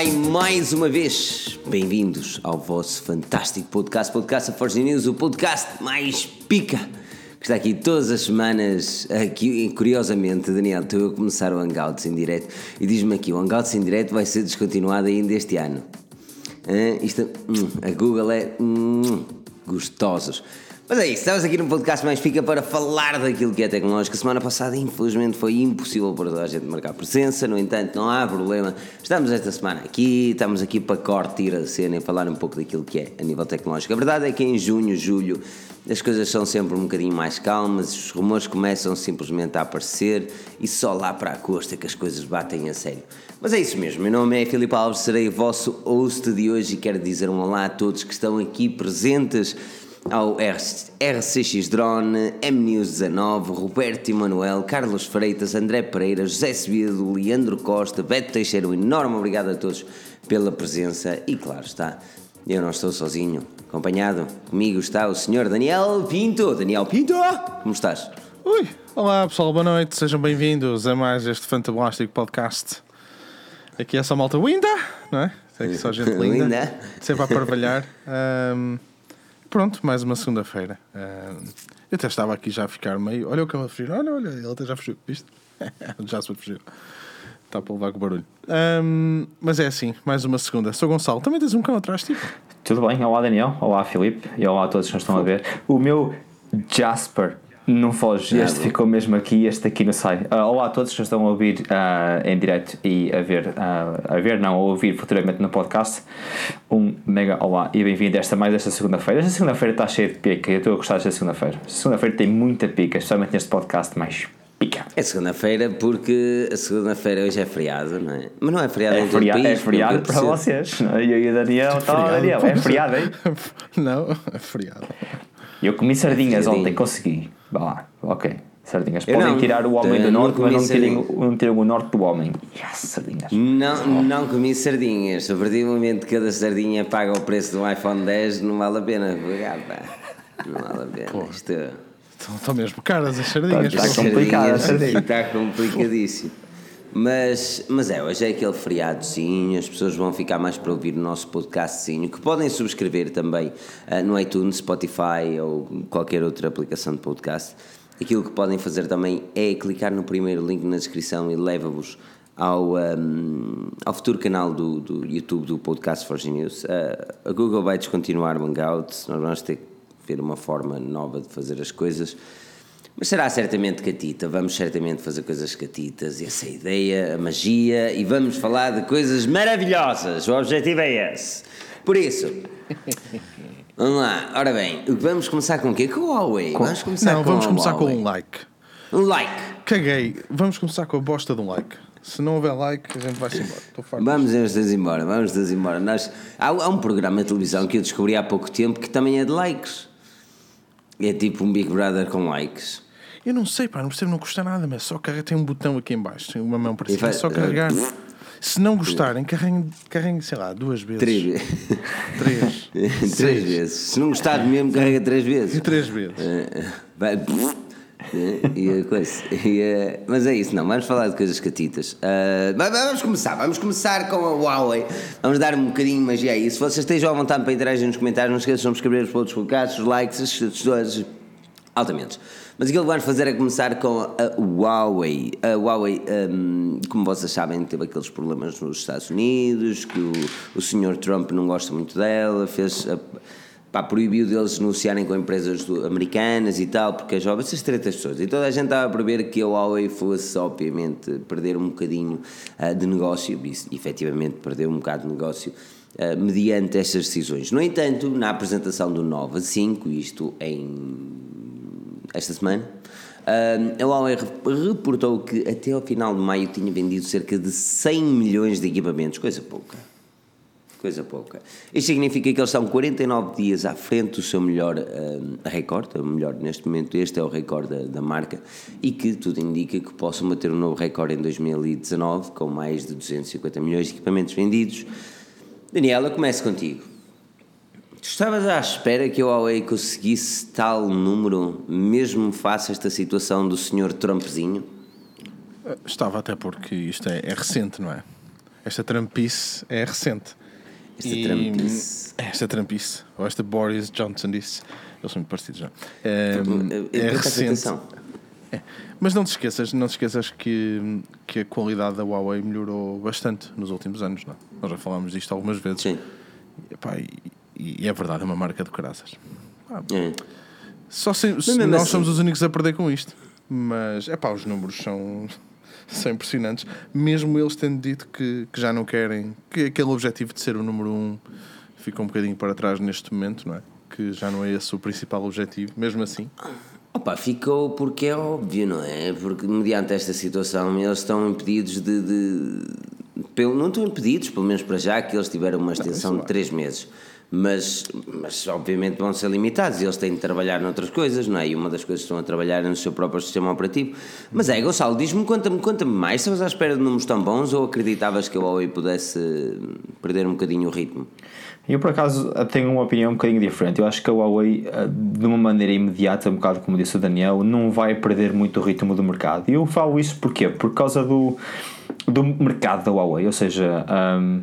vai mais uma vez. Bem-vindos ao vosso fantástico podcast, Podcast Forge News, o podcast mais pica que está aqui todas as semanas. Aqui, curiosamente, Daniel, estou a começar o Hangouts em direto e diz-me aqui: o Hangouts em direto vai ser descontinuado ainda este ano. Hã? isto, hum, a Google é hum, gostosos. Mas é isso, estamos aqui no podcast mais fica para falar daquilo que é tecnológico. Semana passada, infelizmente, foi impossível para toda a gente marcar presença, no entanto, não há problema. Estamos esta semana aqui, estamos aqui para cortar a cena e falar um pouco daquilo que é a nível tecnológico. A verdade é que em junho, julho, as coisas são sempre um bocadinho mais calmas, os rumores começam simplesmente a aparecer e só lá para a costa que as coisas batem a sério. Mas é isso mesmo, meu nome é Filipe Alves, serei o vosso host de hoje e quero dizer um olá a todos que estão aqui presentes ao RCX Drone, MNews19, Roberto Emanuel, Carlos Freitas, André Pereira, José Sebido, Leandro Costa, Beto Teixeira, um enorme obrigado a todos pela presença e claro está, eu não estou sozinho, acompanhado comigo está o senhor Daniel Pinto. Daniel Pinto, como estás? Ui, olá pessoal, boa noite, sejam bem-vindos a mais este fantástico podcast. Aqui é só malta linda, não é? Aqui só gente linda, linda. sempre a parvalhar. Um, Pronto, mais uma segunda-feira. Uh, eu até estava aqui já a ficar meio. Olha o eu vou fugir. Olha, olha, ele até já fugiu. Viste? já se fugiu. Está para levar com o barulho. Um, mas é assim, mais uma segunda. Sou Gonçalo. Também tens um cão atrás, tipo. Tudo bem. Olá, Daniel. Olá, Filipe. E olá a todos que nos estão a ver. O meu Jasper não foge, este ficou mesmo aqui, este aqui não sai. Uh, olá a todos que estão a ouvir uh, em direto e a ver, uh, a ver não, a ouvir futuramente no podcast. Um mega olá e bem-vindo a esta mais esta segunda-feira. Esta segunda-feira está cheia de pica, eu estou a gostar desta segunda-feira. Segunda-feira tem muita pica, especialmente neste podcast mais pica. É segunda-feira porque a segunda-feira hoje é feriado, não é? Mas não é feriado é em feriado, todo É feriado para vocês, não é? Eu e a Daniel, é tá, Daniel, é feriado, hein? não, é feriado. Eu comi sardinhas é ontem, consegui. Vá lá, ok. Sardinhas. Podem não, tirar o homem do norte, mas não tirem, não tirem o norte do homem. Yes, sardinhas. Não, oh. não comi sardinhas. A partir do momento que cada sardinha paga o preço do iPhone 10, não vale a pena. Não vale a pena. Pô. Isto... Estão, estão mesmo caras as sardinhas. Está complicado. Está complicadíssimo. Mas, mas é, hoje é aquele feriadozinho, as pessoas vão ficar mais para ouvir o nosso podcastzinho, que podem subscrever também uh, no iTunes, Spotify ou qualquer outra aplicação de podcast. Aquilo que podem fazer também é clicar no primeiro link na descrição e leva-vos ao, um, ao futuro canal do, do YouTube do Podcast Forge News. Uh, a Google vai descontinuar o Hangouts, nós vamos ter que ver uma forma nova de fazer as coisas. Mas será certamente catita, vamos certamente fazer coisas catitas, essa é a ideia, a magia, e vamos falar de coisas maravilhosas, o objetivo é esse. Por isso, vamos lá, ora bem, vamos começar com o quê? Com o Huawei? Com... Vamos começar Não, com vamos começar Huawei. com um like. Um like. Caguei, vamos começar com a bosta de um like. Se não houver like, a gente vai-se embora. Vamos todos embora, vamos todos embora. Nós, há, há um programa de televisão que eu descobri há pouco tempo que também é de likes. É tipo um Big Brother com likes. Eu não sei, pá, não percebo, não custa nada, mas só carrega, tem um botão aqui em baixo, tem uma mão para cima, é só carregar. Se não gostarem, carreguem, carreguem, sei lá, duas vezes. Três vezes. Três. três vezes. Se não gostar mesmo, carrega três vezes. E três vezes. Vai. E a coisa. E, mas é isso, não. Vamos falar de coisas catitas. Uh, vamos começar. Vamos começar com a Huawei. Vamos dar um bocadinho de magia aí. Se vocês estejam à vontade para interagir nos comentários, não esqueçam de subscrever os outros podcasts, os likes, as coisas altamente. Mas aquilo que vamos fazer é começar com a Huawei. A Huawei, um, como vocês sabem, teve aqueles problemas nos Estados Unidos, que o, o senhor Trump não gosta muito dela, fez. Pá, proibiu deles negociarem com empresas americanas e tal, porque as jovens, essas tretas pessoas. E toda a gente estava a prever que a Huawei fosse, obviamente, perder um bocadinho uh, de negócio, e efetivamente perdeu um bocado de negócio. Uh, mediante estas decisões. No entanto, na apresentação do Nova 5, isto em esta semana, a Huawei reportou que até ao final de maio tinha vendido cerca de 100 milhões de equipamentos, coisa pouca. Coisa pouca. Isto significa que eles estão 49 dias à frente do seu melhor uh, recorde, o melhor neste momento, este é o recorde da, da, marca, e que tudo indica que possam bater um novo recorde em 2019, com mais de 250 milhões de equipamentos vendidos. Daniela, comece contigo. Tu estavas à espera que a Huawei conseguisse tal número, mesmo face a esta situação do senhor Trumpzinho? Estava até porque isto é, é recente, não é? esta trampice é recente. Esta e, trampice. Esta trampice. Ou esta Boris Johnson disse. Eles são muito parecidos já. É, é recente. É. Mas não te esqueças, não te esqueças que, que a qualidade da Huawei melhorou bastante nos últimos anos. Não? É? Nós já falámos disto algumas vezes. Sim. E, epá, e, e é verdade, é uma marca de caraças. Ah, é. Só se, se nós assim... somos os únicos a perder com isto. Mas é pá, os números são, são impressionantes. Mesmo eles tendo dito que, que já não querem, que aquele objetivo de ser o número um fica um bocadinho para trás neste momento, não é? Que já não é esse o principal objetivo, mesmo assim. Opa, ficou porque é óbvio, não é? Porque mediante esta situação eles estão impedidos de, de, não estão impedidos, pelo menos para já, que eles tiveram uma extensão de 3 meses mas, mas obviamente vão ser limitados e eles têm de trabalhar noutras coisas, não é? E uma das coisas que estão a trabalhar é no seu próprio sistema operativo. Mas é, Gonçalo, diz-me, conta-me conta mais, estavas à espera de números tão bons ou acreditavas que a Huawei pudesse perder um bocadinho o ritmo? Eu, por acaso, tenho uma opinião um bocadinho diferente. Eu acho que a Huawei, eh, de uma maneira imediata, um bocado como disse o Daniel, não vai perder muito o ritmo do mercado. E eu falo isso porquê? Por causa do, do mercado da Huawei. Ou seja, um,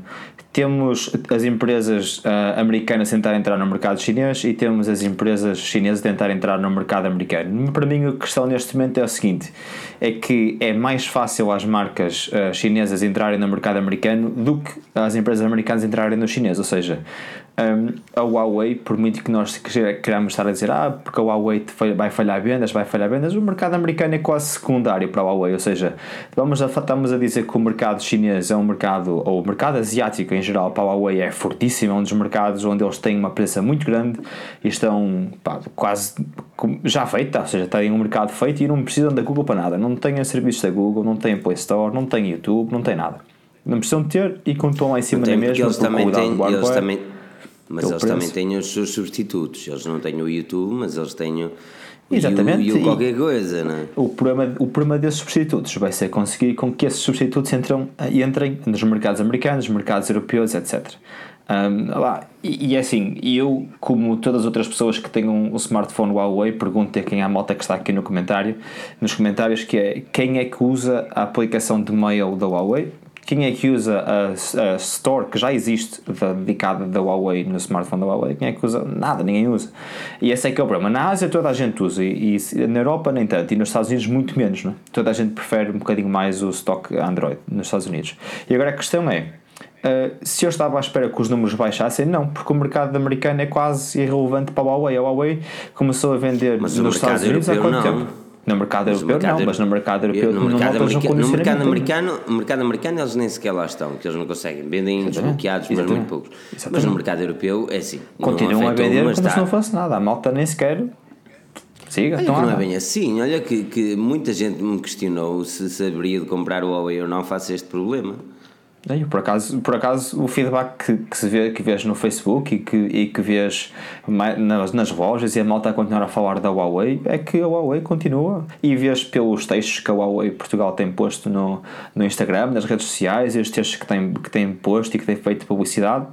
temos as empresas uh, americanas a tentar entrar no mercado chinês e temos as empresas chinesas a tentar entrar no mercado americano. Para mim, a questão neste momento é o seguinte: é que é mais fácil às marcas uh, chinesas entrarem no mercado americano do que as empresas americanas entrarem no chinês. Ou seja, um, a Huawei, por muito que nós queramos estar a dizer, ah, porque a Huawei vai falhar vendas, vai falhar vendas, o mercado americano é quase secundário para a Huawei, ou seja, vamos a, estamos a dizer que o mercado chinês é um mercado, ou o mercado asiático em geral para a Huawei é fortíssimo, é um dos mercados onde eles têm uma presença muito grande e estão pá, quase já feita, ou seja, têm um mercado feito e não precisam da Google para nada, não têm serviços da Google, não têm Play Store, não têm YouTube, não têm nada. Não precisam de ter e continuam lá em cima da mesma. Eles também têm, eles também mas eles preço. também têm os seus substitutos. Eles não têm o YouTube, mas eles têm o. Exatamente. E o, e o qualquer coisa, não é? O problema, o problema desses substitutos vai ser conseguir com que esses substitutos entrem, entrem nos mercados americanos, nos mercados europeus, etc. Um, lá, e, e é assim, eu, como todas as outras pessoas que têm um, um smartphone Huawei, pergunto a quem é a malta que está aqui no comentário, nos comentários, que é quem é que usa a aplicação de mail da Huawei? Quem é que usa a, a Store que já existe dedicada da Huawei no smartphone da Huawei? Quem é que usa? Nada, ninguém usa. E esse é que é o problema. Na Ásia toda a gente usa e, e na Europa nem tanto e nos Estados Unidos muito menos. Não é? Toda a gente prefere um bocadinho mais o stock Android nos Estados Unidos. E agora a questão é. Uh, se eu estava à espera que os números baixassem, não, porque o mercado americano é quase irrelevante para a Huawei. A Huawei começou a vender Mas nos Estados Unidos há quanto não. tempo? No mercado mas europeu mercado não, mas no mercado europeu no mercado, america, no mercado americano, no mercado americano eles nem sequer lá estão, que eles não conseguem, vendem desbloqueados, mas muito poucos. Exatamente. Mas no mercado europeu é assim. Continuam a vender como está... se não fosse nada, a malta nem sequer Siga, olha não é bem assim. Olha que, que muita gente me questionou se saberia de comprar o Huawei ou não face este problema. Por acaso, por acaso o feedback que, que se vê, que vês no Facebook e que, e que vês nas, nas lojas e a malta a continuar a falar da Huawei é que a Huawei continua. E vês pelos textos que a Huawei Portugal tem posto no, no Instagram, nas redes sociais e os textos que tem, que tem posto e que tem feito publicidade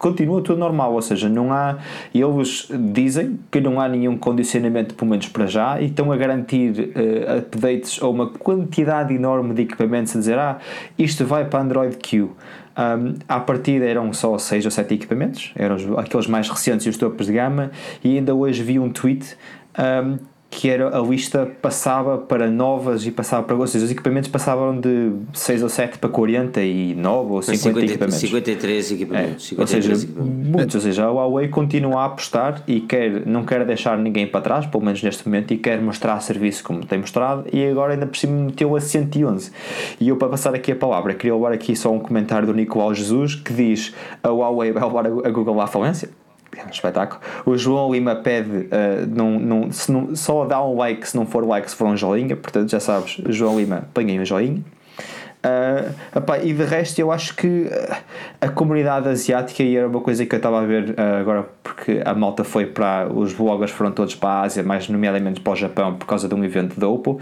continua tudo normal, ou seja, não há, eles dizem que não há nenhum condicionamento, pelo menos para já, e estão a garantir uh, updates ou uma quantidade enorme de equipamentos a dizer, ah, isto vai para Android Q. Um, à partida eram só 6 ou 7 equipamentos, eram aqueles mais recentes e os topos de gama, e ainda hoje vi um tweet um, que era a lista passava para novas e passava para. Ou seja, os equipamentos passavam de 6 ou 7 para 49 ou 50, 50 equipamentos. 53 equipamentos. É, 53 ou seja, equipamentos. muitos. Ou seja, a Huawei continua a apostar e quer, não quer deixar ninguém para trás, pelo menos neste momento, e quer mostrar serviço como tem mostrado, e agora ainda por cima meteu a 111. E eu, para passar aqui a palavra, queria levar aqui só um comentário do Nicolau Jesus que diz: a Huawei vai levar a Google à falência espetáculo. O João Lima pede uh, não, não, se só dá um like se não for like, se for um joinha. Portanto, já sabes, João Lima, põe um joinha. Uh, epá, e de resto, eu acho que uh, a comunidade asiática, e era uma coisa que eu estava a ver uh, agora, porque a malta foi para. Os bloggers foram todos para a Ásia, mais nomeadamente para o Japão, por causa de um evento da Oppo,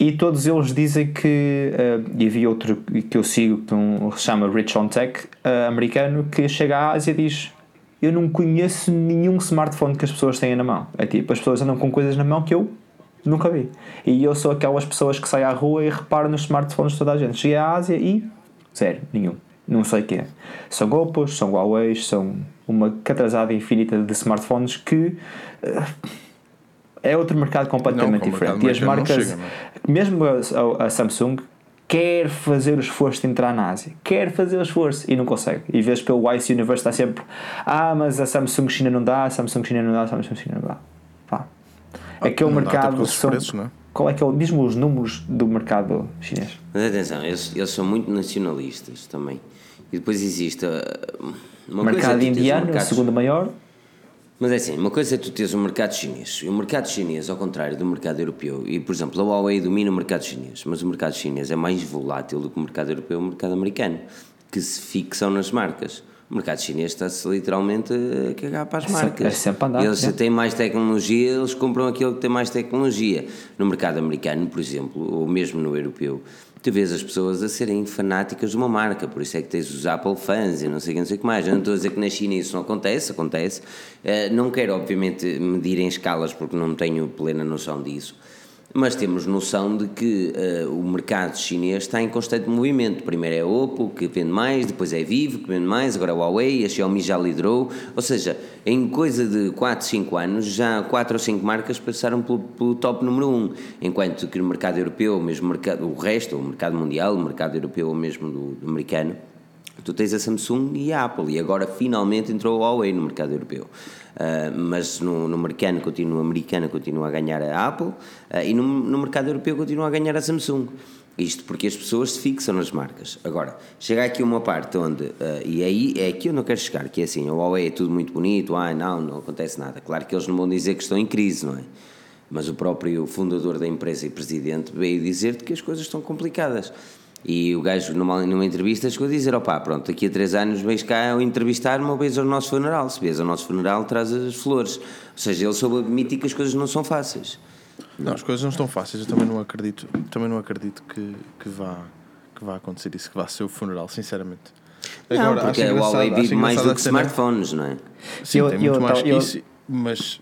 e todos eles dizem que. e havia outro que eu sigo, que um, se chama Rich on Tech, americano, que chega à Ásia e diz eu não conheço nenhum smartphone que as pessoas têm na mão. É tipo, as pessoas andam com coisas na mão que eu nunca vi. E eu sou aquelas pessoas que saem à rua e reparam nos smartphones de toda a gente. Cheguei à Ásia e. Zero, nenhum. não sei o que é. São Oppo, são Huawei, são uma catrasada infinita de smartphones que uh, é outro mercado completamente não, diferente. E as marcas, chega, mesmo a, a, Samsung, quer fazer o esforço de entrar na Ásia, quer fazer o esforço e não consegue. E vês pelo Ice Universe está sempre: ah, mas a Samsung China não dá, a Samsung China não dá, a Samsung China não dá. Pá. Aquele mercado. São, preços, não é? Qual é que é o. Diz-me os números do mercado chinês. Mas atenção, eles, eles são muito nacionalistas também. E depois existe. Uh, uma mercado indiano, o segundo maior. Mas é assim, uma coisa é tu teres o um mercado chinês. E o mercado chinês, ao contrário do mercado europeu, e por exemplo, a Huawei domina o mercado chinês, mas o mercado chinês é mais volátil do que o mercado europeu e o mercado americano, que se fixam nas marcas. O mercado chinês está-se literalmente a cagar para as é marcas. É sempre andar, eles é. têm mais tecnologia, eles compram aquilo que tem mais tecnologia. No mercado americano, por exemplo, ou mesmo no europeu, tu vês as pessoas a serem fanáticas de uma marca, por isso é que tens os Apple fans e não sei, não sei o que mais. Eu não estou a dizer que na China isso não acontece, acontece. Uh, não quero, obviamente, medir em escalas porque não tenho plena noção disso mas temos noção de que uh, o mercado chinês está em constante movimento. Primeiro é a Oppo, que vende mais, depois é a Vivo, que vende mais, agora a Huawei, a Xiaomi já liderou. Ou seja, em coisa de 4, 5 anos, já 4 ou 5 marcas passaram pelo, pelo, top número 1. Enquanto que no mercado europeu, mesmo mercado, o resto, o mercado mundial, o mercado europeu ou mesmo do, do americano, tu tens a Samsung e a Apple. E agora finalmente entrou a Huawei no mercado europeu. Uh, mas no, no americano continua, americana continua a ganhar a Apple uh, e no, no mercado europeu continua a ganhar a Samsung. Isto porque as pessoas se fixam nas marcas. Agora, chega aqui uma parte onde, uh, e aí é onde eu quero chegar, que é assim, o Huawei é tudo muito bonito, ah, não, não acontece nada. Claro que eles não vão dizer que estão em crise, não é? Mas o próprio fundador da empresa e presidente veio dizer-te que as coisas estão complicadas. E o gajo, numa, numa entrevista, chegou a dizer: opá, pronto, daqui a três anos vens cá a entrevistar-me ou vês ao nosso funeral. Se vês ao nosso funeral, traz as flores. Ou seja, ele soube admitir que as coisas não são fáceis. Não, as coisas não estão fáceis. Eu também não acredito, também não acredito que, que, vá, que vá acontecer isso, que vá ser o funeral, sinceramente. Agora, não, porque a Huawei vive mais do que smartphones, não é? Sim, eu, tem muito eu, mais eu, isso, mas.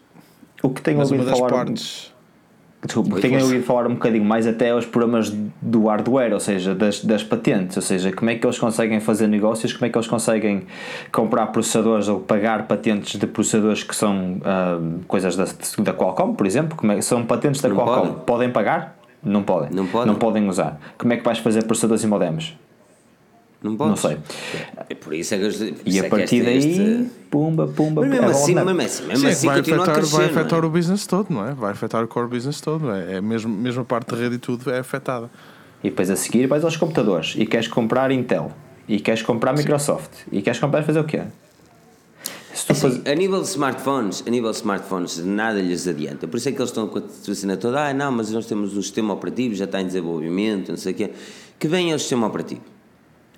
O que tenho ouvido falar. Partes, Desculpa, tenho ouvido falar um bocadinho mais até aos problemas do hardware, ou seja, das, das patentes, ou seja, como é que eles conseguem fazer negócios, como é que eles conseguem comprar processadores ou pagar patentes de processadores que são uh, coisas da, da Qualcomm, por exemplo, como é, são patentes da Não Qualcomm, podem. podem pagar? Não podem. Não podem. Não podem usar. Como é que vais fazer processadores e modems? Não podes. Não sei. É por isso é que E a é partir daí, este... pumba, pumba, Mas mesmo assim, mesmo assim, mesmo Sim, assim vai afetar, crescer, vai afetar é? o business todo, não é? Vai afetar o core business todo, é? é mesmo, mesmo a parte de rede e tudo é afetada. E depois a seguir vais aos computadores e queres comprar Intel e queres comprar Microsoft Sim. e queres comprar fazer o quê? Assim, faz... A nível de smartphones, a nível de smartphones, nada lhes adianta. Por isso é que eles estão com a cena toda, ah, não, mas nós temos um sistema operativo, já está em desenvolvimento, não sei o quê. Que venha o sistema operativo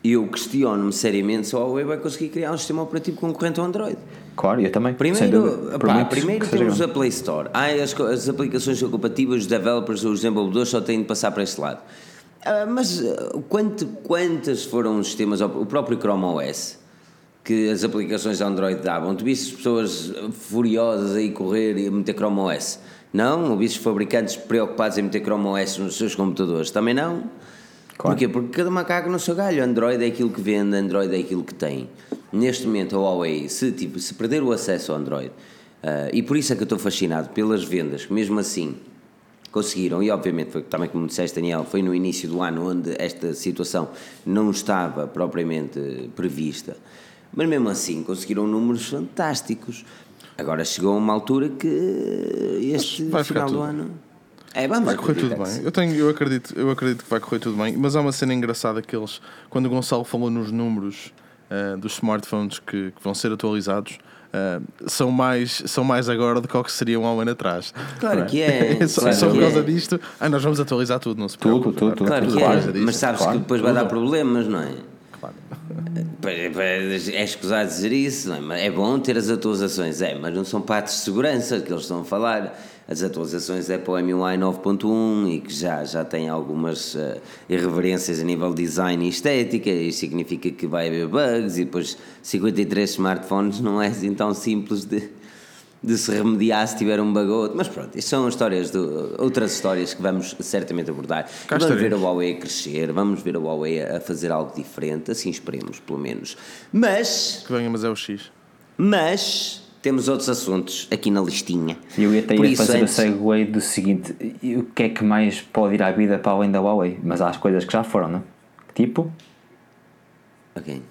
e eu questiono-me seriamente se a Huawei vai conseguir criar um sistema operativo concorrente ao Android. Claro, eu também. Primeiro, pá, primeiro temos a Play Store. Ah, as, as aplicações são compatíveis, os developers, os desenvolvedores só têm de passar para este lado. Ah, mas ah, quanto, quantas foram os sistemas, o próprio Chrome OS, que as aplicações Android davam? Tu viste as pessoas furiosas aí correr e meter Chrome OS? Não? Ou viste fabricantes preocupados em meter Chrome OS nos seus computadores? Também não? Claro. Porquê? Porque cada macaco no seu galho. Android é aquilo que vende, Android é aquilo que tem. Neste momento, a Huawei, se, tipo, se perder o acesso ao Android, uh, e por isso é que eu estou fascinado pelas vendas, mesmo assim conseguiram, e obviamente foi também como disseste Daniel, foi no início do ano onde esta situação não estava propriamente prevista, mas mesmo assim conseguiram números fantásticos. Agora chegou a uma altura que este final do ano é, vamos vai correr tudo bem. Eu, tenho, eu, acredito, eu acredito que vai correr tudo bem. Mas há uma cena engraçada que eles, quando o Gonçalo falou nos números uh, dos smartphones que, que, vão ser atualizados, uh, são, mais, são mais agora do que o que seriam há um ano atrás. Claro é? que é. só, claro só por causa é. disto, ah, nós vamos atualizar tudo, não se preocupe. Tudo, tudo, Claro, que é. Mas sabes claro, que depois tudo. vai dar problemas, não é? Claro. É escusado dizer isso, não é? é bom ter as atualizações, é, mas não são partes de segurança que eles estão a falar as atualizações é para o MUI 9.1 e que já, já tem algumas uh, irreverências a nível de design e estética, isso significa que vai haver bugs e depois 53 smartphones não é assim tão simples de, de se remediar se tiver um outro. Mas pronto, isto são histórias de, outras histórias que vamos certamente abordar. Cá vamos ver a estaremos. Huawei a crescer, vamos ver a Huawei a fazer algo diferente, assim esperemos, pelo menos. Mas, Que venha, mas é o X. mas, temos outros assuntos aqui na listinha. Eu ia até ia isso, fazer antes- o segue do seguinte: o que é que mais pode ir à vida para além da Huawei? Mas há as coisas que já foram, não? Tipo, Ok.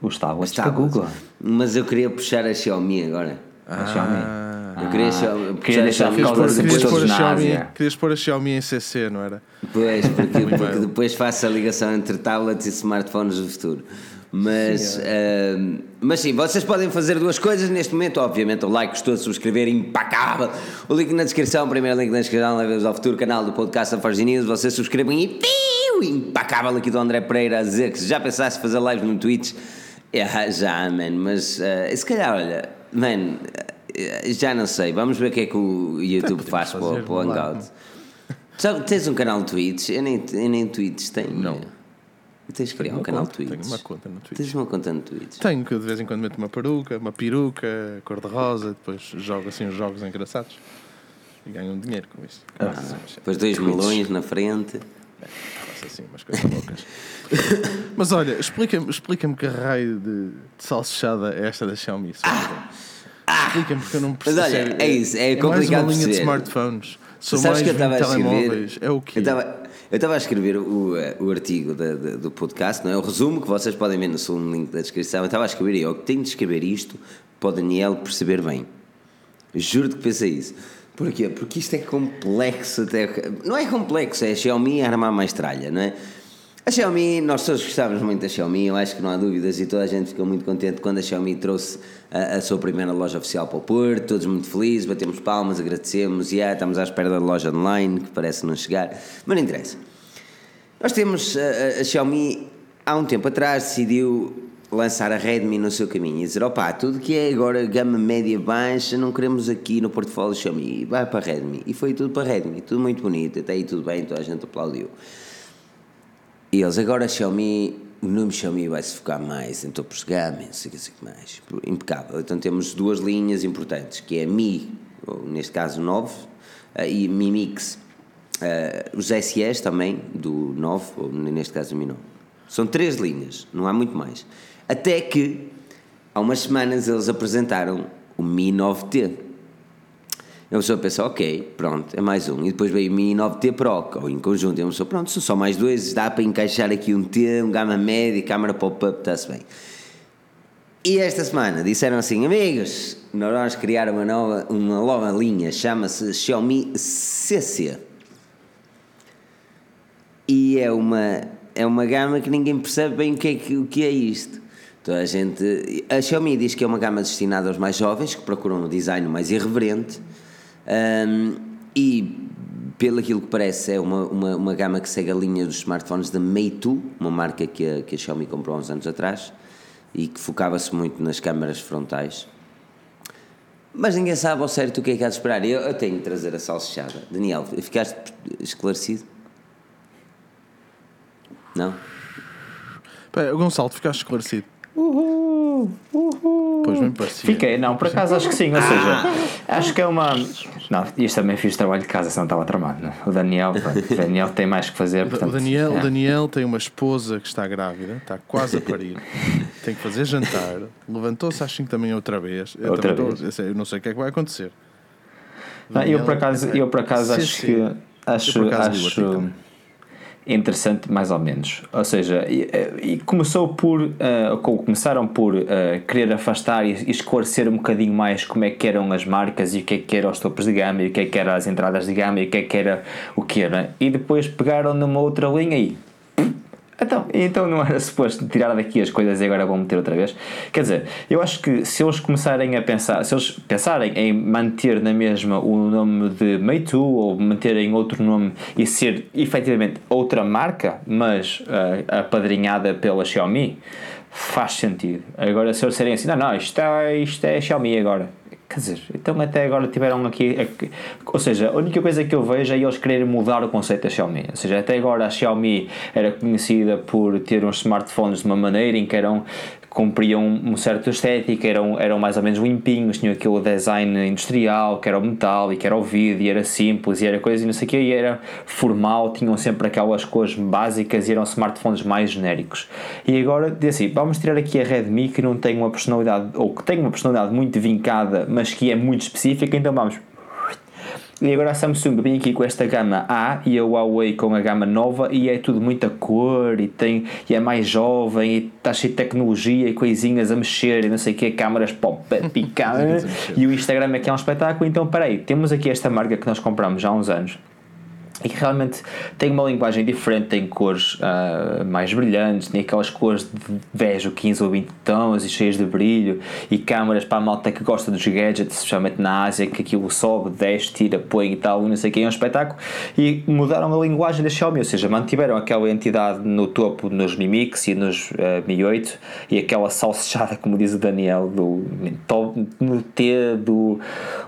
os tablets Está da Google. Mas eu queria puxar a Xiaomi agora. A Xiaomi. Eu queria, Ah, Xiaomi- queria deixar por causa Querias pôr, a na Xiaomi, Ásia. querias pôr a Xiaomi em CC, não era? Pois, porque, porque depois faço a ligação entre tablets e smartphones do futuro. Mas, ahm, mas sim, vocês podem fazer duas coisas neste momento. Obviamente, o like, gostou, subscrever, impacável. O link na descrição, primeiro link na descrição, leva-vos ao futuro canal do podcast da Forge News. Vocês subscrevam e piu, impacável aqui do André Pereira a dizer que se já pensasse fazer live no Twitch, é, já, mano. Mas ah, se calhar, olha, mano, já não sei. Vamos ver o que é que o YouTube faz para, o- fazer para o lá. Hangout. Sabe, tens um canal de Twitch? Eu nem, eu nem Twitch tenho. Não. Tens que criar um Uma canal de conta, Twitch. Tenho uma conta no Twitch. Tens uma conta no Twitch. Tenho que de vez em quando meto uma peruca, uma peruca, cor-de-rosa, depois jogo assim uns jogos engraçados e ganho um dinheiro com isso. Ah, Depois dois melões na frente. Faço assim umas coisas loucas. Mas olha, explica-me explica que raio de, de salsichada é esta da Xiaomi. se favor. Explica-me porque eu não percebo. olha, sério, é isso, é mais complicado uma linha de smartphones. São Sabes mais que eu 20 estava a escrever. telemóveis. É o quê? Eu estava, a escrever o, eh, o artigo da- da- do podcast, não é? O resumo que vocês podem ver no segundo link da descrição. Eu estava a escrever e eu tenho de escrever isto para o Daniel perceber bem. Juro-te que pensei isso. Porquê? Porque isto é complexo até. Não é complexo, é a Xiaomi a armar mais tralha, não é? A Xiaomi, nós todos gostávamos muito da Xiaomi, eu acho que não há dúvidas e toda a gente ficou muito contente quando a Xiaomi trouxe a, a sua primeira loja oficial para o Porto, todos muito felizes, batemos palmas, agradecemos e ah, estamos à espera da loja online que parece não chegar, mas não interessa. Nós temos a, a- Xiaomi há um tempo atrás decidiu lançar a Redmi no seu caminho e dizer opá, tudo que é agora gama média baixa não queremos aqui no portfólio Xiaomi, vai para a Redmi e foi tudo para a Redmi, tudo muito bonito, até aí tudo bem, toda a gente aplaudiu. E eles agora Xiaomi, o nome Xiaomi vai se focar mais em topos de gama, não sei o que, mais. Impecável. Então temos duas linhas importantes, que é a Mi, neste caso 9, eh, e Mi Mix. Eh, os SEs também, do 9, ou neste caso o Mi 9. São três linhas, não há muito mais. Até que, há umas semanas, eles apresentaram o Mi 9T. Eu só pensa, ok, pronto, é mais um. E depois veio o Mi 9T Pro, ou em conjunto. Eu sou pronto, são só mais dois, dá para encaixar aqui um T, um gama média, câmara pop-up, está-se bem. E esta semana disseram assim, amigos, nós vamos criar uma nova, uma nova linha, chama-se Xiaomi CC. E é uma, é uma gama que ninguém percebe bem o que é, o que é isto. Toda a gente. A Xiaomi diz que é uma gama destinada aos mais jovens que procuram um design mais irreverente Hum, e, pelo aquilo que parece, é uma, uma, uma gama que segue a linha dos smartphones da Meitu, uma marca que a, que a Xiaomi comprou há uns anos atrás e que focava-se muito nas câmaras frontais. Mas ninguém sabe ao certo o que é que há de esperar. Eu, eu tenho de trazer a salsichada. Daniel, ficaste esclarecido? Não? Pá, Gonçalo, ficaste esclarecido. Uhul, uhul. Pois bem parecia. Fiquei, não, por acaso acho que sim, ou seja, acho que é uma. Não, isto também fiz trabalho de casa, senão estava tramado. Não? é? O Daniel, o Daniel tem mais que fazer. Portanto, O Daniel, é. o Daniel tem uma esposa que está grávida, está quase a parir, tem que fazer jantar, levantou-se às 5 da manhã outra vez. Eu, Outra vez. Estou, eu, não sei o que é que vai acontecer. Não, eu por acaso, eu por acaso Sim, acho sim. que acho, Eu por acaso acho. Interessante mais ou menos. Ou seja, e, e começou por eh, co- começaram por eh, querer afastar e, e esclarecer um bocadinho mais como é que eram as marcas e o que é que eram os topos de gama e o que é que eram as entradas de gama e o que é que era o que era. E depois pegaram numa outra linha e então, então não era suposto tirar daqui as coisas e agora vão meter outra vez? Quer dizer, eu acho que se eles começarem a pensar, se eles pensarem em manter na mesma o nome de Meitu ou manterem outro nome e ser efetivamente outra marca, mas ah, apadrinhada pela Xiaomi, faz sentido. Agora, se eles disserem assim, não, não, isto é, isto é Xiaomi agora. Quer dizer, então até agora tiveram aqui. Ou seja, a única coisa que eu vejo é eles quererem mudar o conceito da Xiaomi. Ou seja, até agora a Xiaomi era conhecida por ter uns smartphones de uma maneira em que eram cumpriam um certo estética, eram, eram mais ou menos limpinhos, tinham aquele design industrial, que era o metal e que era o vidro, e era simples, e era coisa e não sei o que, e era formal, tinham sempre aquelas cores básicas e eram smartphones mais genéricos. E agora, assim, vamos tirar aqui a Redmi que não tem uma personalidade, ou que tem uma personalidade muito vincada, mas que é muito específica, então vamos e agora a Samsung vem aqui com esta gama A e a Huawei com a gama nova e é tudo muita cor e, tem, e é mais jovem e está cheio de tecnologia e coisinhas a mexer e não sei o que, câmaras pop-up e e o Instagram aqui é um espetáculo. Então, peraí, temos aqui esta marca que nós compramos há uns anos e que realmente tem uma linguagem diferente, tem cores uh, mais brilhantes, tem aquelas cores de 10 ou 15 ou 20 tons e cheias de brilho. E câmaras para a malta que gosta dos gadgets, especialmente na Ásia, que aquilo sobe, desce, tira, põe e tal, não sei o que, é um espetáculo. E mudaram a linguagem da Xiaomi, ou seja, mantiveram aquela entidade no topo nos Mi Mix e nos uh, Mi 8 e aquela salsichada, como diz o Daniel, do no T, do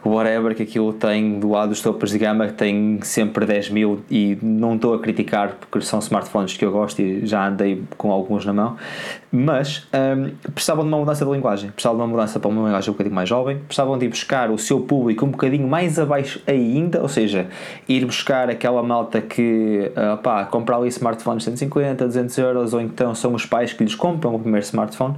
whatever que aquilo tem do lado dos topos de gama, que tem sempre 10 mil mil e não estou a criticar porque são smartphones que eu gosto e já andei com alguns na mão, mas um, precisavam de uma mudança de linguagem, precisavam de uma mudança para uma linguagem um bocadinho mais jovem, precisavam de ir buscar o seu público um bocadinho mais abaixo ainda, ou seja, ir buscar aquela malta que uh, compra ali smartphones 150, 200 euros, ou então são os pais que lhes compram o primeiro smartphone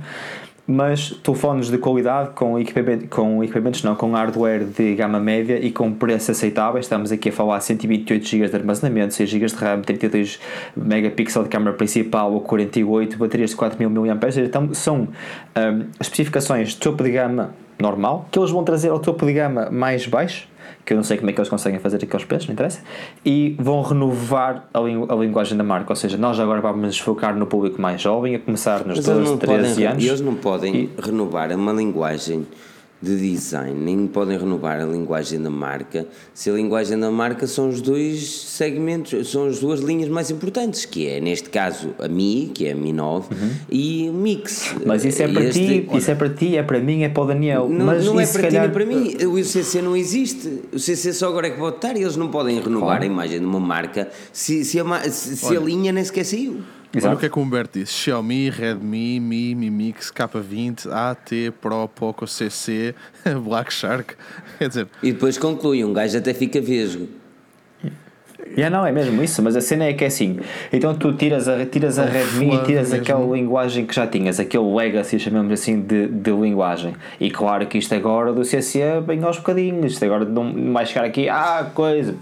mas telefones de qualidade com, equipamento, com equipamentos não, com hardware de gama média e com preço aceitável. Estamos aqui a falar 128 GB de armazenamento, 6 GB de RAM, 32 megapixels de câmera principal ou 48, baterias de 4000 mAh. Então são um, especificações de topo de gama normal que eles vão trazer ao topo de gama mais baixo que eu não sei como é que eles conseguem fazer aqueles preços, não interessa, e vão renovar a, a linguagem da marca, ou seja, nós agora vamos nos focar no público mais jovem, a começar nos Mas 12, 13 podem, anos. Eles não podem e, renovar uma linguagem de design, nem podem renovar a linguagem da marca, se a linguagem da marca são os dois segmentos, são as duas linhas mais importantes, que é, neste caso, a Mi, que é a Mi 9, uhum. e o Mix. Mas isso é para este, ti, olha, isso é para ti, é para mim, é para o Daniel. Não, mas não é para calhar... ti nem para mim, o CC não existe, o CC só agora é que pode estar e eles não podem renovar claro. a imagem de uma marca se, se, a, se, se a linha nem sequer saiu. O que é que o Humberto disse: Xiaomi, Redmi, Mi, Mi Mix, K20, AT, Pro, Poco, CC, Black Shark. Quer dizer. E depois conclui: um gajo até fica vesgo. Yeah, não, é mesmo isso, mas a cena é que é assim. Então tu tiras a, tiras a Redmi e tiras mesmo. aquela linguagem que já tinhas, aquele legacy, chamamos assim, de, de linguagem. E claro que isto agora do CC bem aos bocadinhos, isto agora não vai chegar aqui, ah, coisa.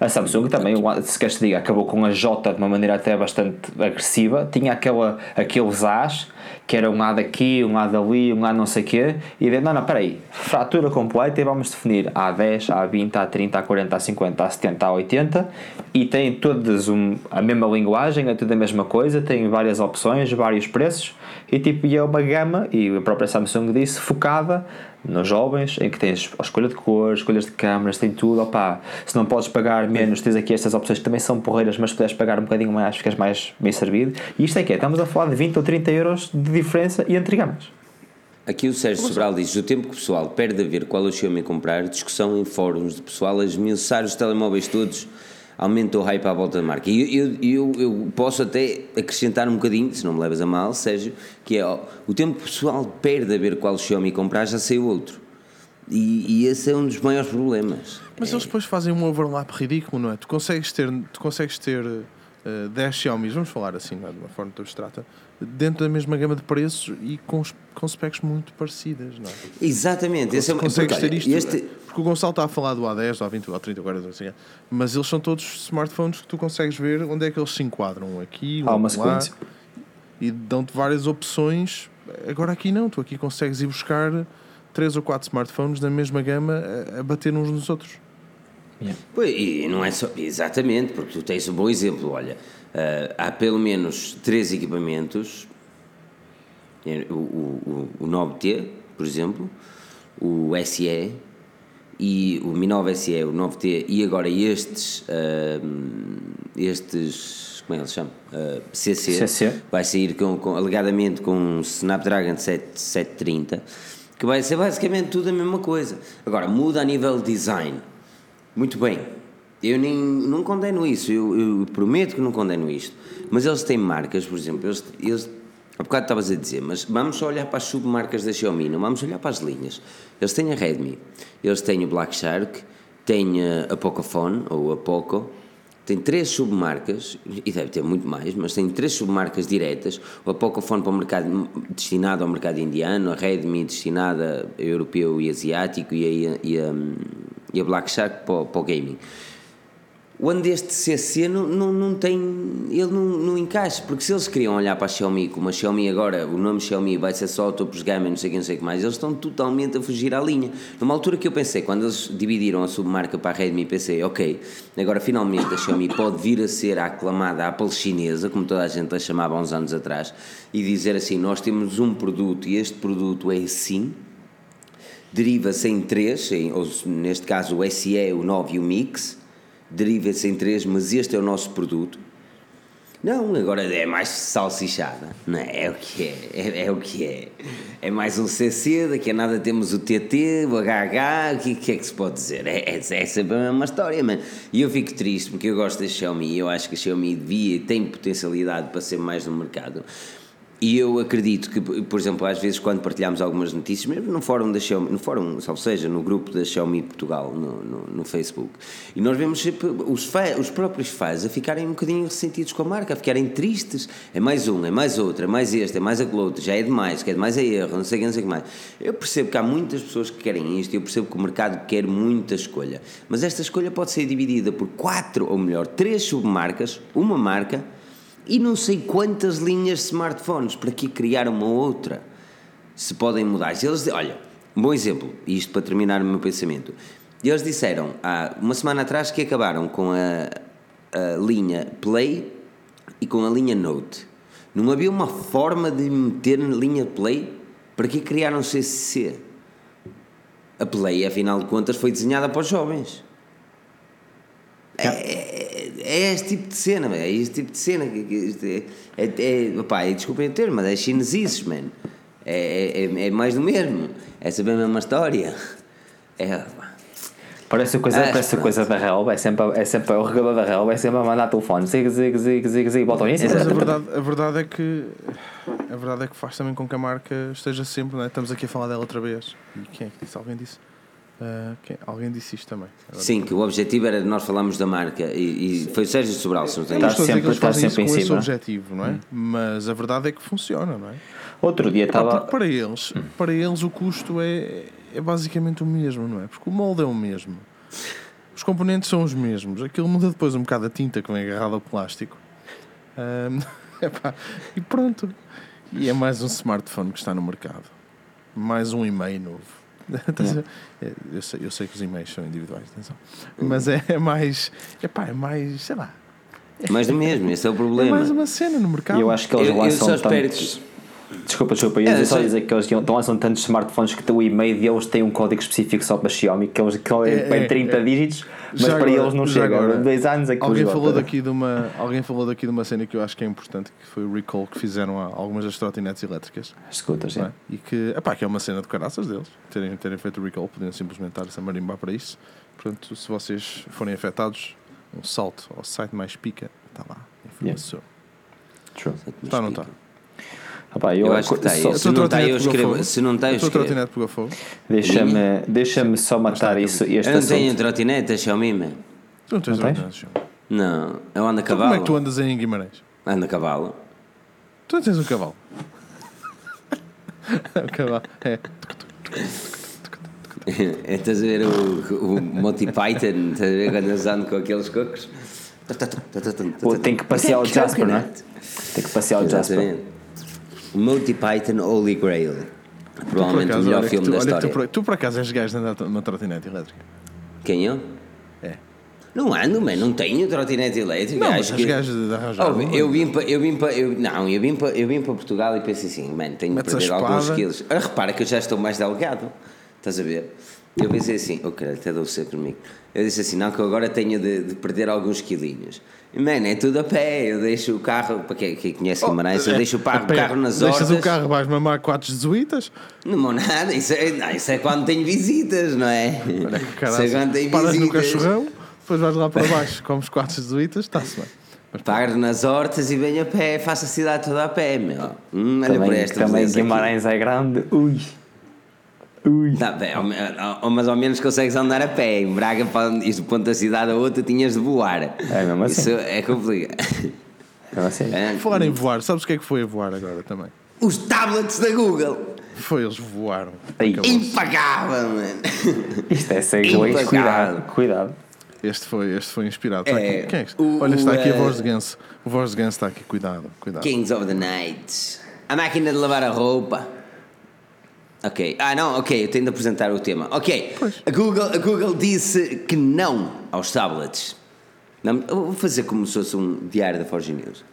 A Samsung também, se queres te diga, acabou com a J de uma maneira até bastante agressiva, tinha aquela, aqueles As que era um lado aqui, um lado ali, um lado não sei o quê, e de, não, não, peraí, fratura completa e vamos definir A10, A20, A30, A40, A50, A70, A80 e tem todas um, a mesma linguagem, é tudo a mesma coisa, tem várias opções, vários preços e tipo, e é uma gama, e a própria Samsung disse, focada nos jovens, em que tens a escolha de cores, escolhas de câmaras, tem tudo, opá, se não podes pagar menos, tens aqui estas opções que também são porreiras, mas se puderes pagar um bocadinho mais, ficas mais bem servido. E isto é que é, estamos a falar de 20 ou 30 euros de diferença e entre gamas. Aqui o Sérgio Sobral diz: o tempo que o pessoal perde a ver qual é o Xiaomi comprar, discussão em fóruns de pessoal a esmiuçar os telemóveis todos aumenta o hype à volta da marca. E eu, eu, eu, posso até acrescentar um bocadinho, se não me levas a mal, Sérgio, que é ó, o tempo que o pessoal perde a ver qual Xiaomi comprar, já saiu outro. E, e, esse é um dos maiores problemas. Mas é. eles depois fazem um overlap ridículo, não é? Tu consegues ter, tu consegues ter uh, eh, 10 Xiaomi, vamos falar assim, é? de uma forma tão abstrata, dentro da mesma gama de preços e com, com specs muito parecidas, não é? Exatamente. Esse é, consegues porque, ter isto, este... porque o Gonçalo está a falar do A10, do A20, do A30, agora não sei mas eles são todos smartphones que tu consegues ver onde é que eles se enquadram aqui, Há uma sequência. e dão-te várias opções. Agora aqui não, tu aqui consegues ir buscar 3 ou 4 smartphones da mesma gama a, a bater uns nos outros. Yeah. Pois, e não é só. Exatamente, porque tu tens um bom exemplo. Olha, uh, há pelo menos três equipamentos: é, o, o, o 9T, por exemplo, o SE e o Mi 9 SE, o 9T e agora estes. Uh, estes. Como é que se chama? Uh, CC, CC. Vai sair com, com, alegadamente com um Snapdragon 7, 730 que vai ser basicamente tudo a mesma coisa. Agora, muda a nível de design. Muito bem. Eu nem, não condeno isso, eu, eu prometo que não condeno isto. Mas eles têm marcas, por exemplo, eles, eles Há bocado estavas a dizer, mas vamos só olhar para as submarcas da Xiaomi, não vamos olhar para as linhas. Eles têm a Redmi, eles têm o Black Shark, têm a Pocophone, ou a Poco, tem três submarcas, e deve ter muito mais, mas tem três submarcas diretas. A Pocophone para o mercado destinado ao mercado indiano, a Redmi destinada a europeu e asiático e a, e a, e a Black Shark para, para o gaming o ano deste CC não, não, não tem. Ele não, não encaixa, porque se eles queriam olhar para a Xiaomi, como a Xiaomi agora, o nome Xiaomi vai ser só topos gama, não sei o que, não sei o que mais, eles estão totalmente a fugir à linha. Numa altura que eu pensei, quando eles dividiram a submarca para a Redmi, pensei, ok, agora finalmente a Xiaomi pode vir a ser a aclamada Apple chinesa, como toda a gente a chamava há uns anos atrás, e dizer assim: nós temos um produto e este produto é assim. Deriva-se em três, em, ou neste caso o SE, o 9 e o Mix, deriva-se em três, mas este é o nosso produto. Não, agora é mais salsichada, não é? É o que é, é, é o que é. É mais um CC, daqui a nada temos o TT, o HH, o que, que é que se pode dizer? É, é, é sempre a mesma história, mano. E eu fico triste porque eu gosto da Xiaomi, eu acho que a Xiaomi devia e tem potencialidade para ser mais no mercado. E eu acredito que, por exemplo, às vezes quando partilhamos algumas notícias, mesmo no fórum da Xiaomi, no fórum, ou seja, no grupo da Xiaomi Portugal, no, no, no Facebook, e nós vemos os, fãs, os próprios fãs a ficarem um bocadinho ressentidos com a marca, a ficarem tristes. É mais um, é mais outro, é mais este, é mais aquele outro, já é demais, que é demais é erro, não sei o que, não sei o que mais. Eu percebo que há muitas pessoas que querem isto, eu percebo que o mercado quer muita escolha, mas esta escolha pode ser dividida por quatro, ou melhor, três submarcas, uma marca e não sei quantas linhas de smartphones, para que criar uma outra? Se podem mudar. Eles, olha, um bom exemplo, isto para terminar o meu pensamento. Eles disseram há uma semana atrás que acabaram com a, a linha Play e com a linha Note. Não havia uma forma de meter na linha Play? Para que criaram CCC? A Play, afinal de contas, foi desenhada para os jovens. É, é, é, este tipo de cena, é este tipo de cena. É, é, é, opá, desculpem o termo, mas é chinesices, mano. É, é, é, mais do mesmo. É sempre a mesma história. É, Parece a coisa, ah, parece coisa da relva, é sempre, é sempre o regador da relva, é sempre a mandar telefone, zig, zig, zig, zig, zig, bota Mas a verdade, a verdade é que a verdade é que faz também com que a marca esteja sempre, não é? estamos aqui a falar dela outra vez. E quem é que disse? Alguém disse? Uh, alguém disse isto também. Agora Sim, que o objetivo era nós falarmos da marca e, e foi o Sérgio Sobral, se não tenho Está sempre, está sempre em cima. esse objetivo, não é? Hum. Mas a verdade é que funciona, não é? Outro dia estava. Para eles, hum. para eles o custo é, é basicamente o mesmo, não é? Porque o molde é o mesmo. Os componentes são os mesmos. Aquilo muda depois um bocado a tinta que vem agarrada ao plástico. Um, epá, e pronto. E é mais um smartphone que está no mercado. Mais um e-mail novo é, eu, sei, eu sei que os e-mails são individuais, atenção. Mas é, é mais. Epá, é mais. sei lá. Mais do mesmo, esse é o problema. É mais uma cena no mercado. Eu acho que eles eu, lançam eu tantos. Desculpa, desculpa, eu é, só dizer que eles lançam tantos smartphones que o e-mail deles tem um código específico só para Xiaomi, que, eles, que é, é, 30 é, dígitos, mas para agora, eles não chega. Agora, dois anos é que alguém falou, daqui de uma, alguém falou daqui de uma cena que eu acho que é importante, que foi o recall que fizeram a algumas das trotinetes elétricas. As scooters, é? E que, epá, que é uma cena de caraças deles, terem, terem feito o recall, podiam simplesmente estar-se a marimbar para isso. Portanto, se vocês forem afetados, um salto ao site mais pica, está lá. Informação. Yeah. True. Está ou não está? Opa, eu, eu, acho que está aí. Se não está, eu escrevo. Se não está, eu escrevo. trotinete pegou fogo. Deixa-me deixa só matar isso. Este eu não tenho trotinete, Xiaomi, man. Tu não tens trotinete, Xiaomi? Não, eu ando a cavalo. Então como é que tu andas em Guimarães? Ando a cavalo. Tu não tens um cavalo? o cavalo, é. é. Estás a ver o, o Monty Python? Estás a ver quando eles andam com aqueles cocos? Tem que passear o Jasper, não é? Tem que passear o Jasper. Monty Python Holy Grail. Provavelmente acaso, o melhor filme tu, da história. Tu, tu, por acaso és gajo de andar numa trotinete elétrica? Quem eu? É. Não ando, mas não tenho trotinete elétrica. Não, mas que... gajos de arranjar. Oh, eu vim para. Eu vim eu, não, eu vim para Portugal e pensei assim, mano, tenho que perder alguns quilos. Ah, repara que eu já estou mais delgado. Estás a ver? Eu pensei assim, oh caralho, até dou ser comigo. Eu disse assim, não, que eu agora tenho de, de perder alguns quilinhos. Mano, é tudo a pé, eu deixo o carro, para quem, quem conhece Guimarães, oh, eu deixo o, carro, o carro nas horas. Deixas o carro, vais mamar quatro jesuítas? Não mão nada, isso é, não, isso é quando tenho visitas, não é? Caralho, isso é quando tenho paras visitas. no cachorrão, depois vais lá para baixo, comes quatro jesuítas, está-se bem. Paro nas hortas e venho a pé, faço a cidade toda a pé, meu. Hum, olha também, por esta Também Guimarães aqui. é grande, ui. Ui. Tá, bem, mas ao menos consegues andar a pé. Em Braga, isto do ponto da cidade a outra, tinhas de voar. É mesmo assim. Isso é complicado. É assim. É. Falar em voar, sabes o que é que foi a voar agora também? Os tablets da Google. Foi, eles voaram. Impagável, mano. Isto é segways, cuidado, cuidado. Este foi, este foi inspirado. Está é, aqui. Quem é o, Olha, está aqui a voz de Gans. O voz de Gans está aqui, cuidado, cuidado. Kings of the Night. A máquina de lavar a roupa. Ok. Ah, não, ok, eu tenho de apresentar o tema. Ok. A Google, a Google disse que não aos tablets. Não, eu vou fazer como se fosse um diário da Forge News.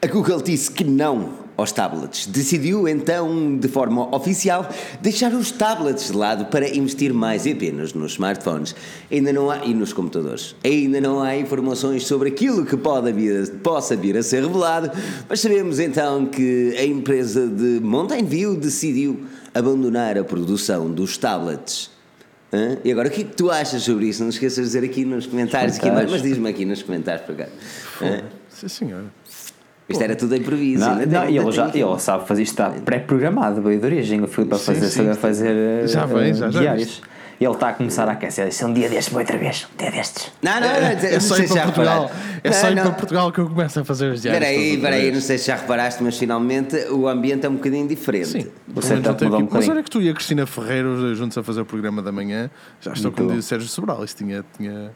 A Google disse que não aos tablets. Decidiu então, de forma oficial, deixar os tablets de lado para investir mais e apenas nos smartphones. Ainda não há, e nos computadores. Ainda não há informações sobre aquilo que pode vir, possa vir a ser revelado, mas sabemos então que a empresa de Mountain View decidiu abandonar a produção dos tablets. Hã? E agora o que é que tu achas sobre isso? Não esqueças de dizer aqui nos comentários, aqui, mas, mas diz-me aqui nos comentários para cá. Sim, senhor. Isto era tudo improviso. Não, não, ele, já, ele sabe fazer isto, está pré-programado, veio de origem. O Filipe a fazer, sim, fazer já vem, já, já diários. E ele está a começar a aquecer. Se um dia destes, vou outra vez. Um dia destes. Não, não, não. É, é só ir para Portugal. É só ir para Portugal que eu começo a fazer os diários. Espera aí, espera aí. Não sei se já reparaste, mas finalmente o ambiente é um bocadinho diferente. Sim. O setup mudou um bocadinho. Mas olha que tu e a Cristina Ferreira, juntos a fazer o programa da manhã, já estou diz o Sérgio Sobral. Isso tinha. tinha...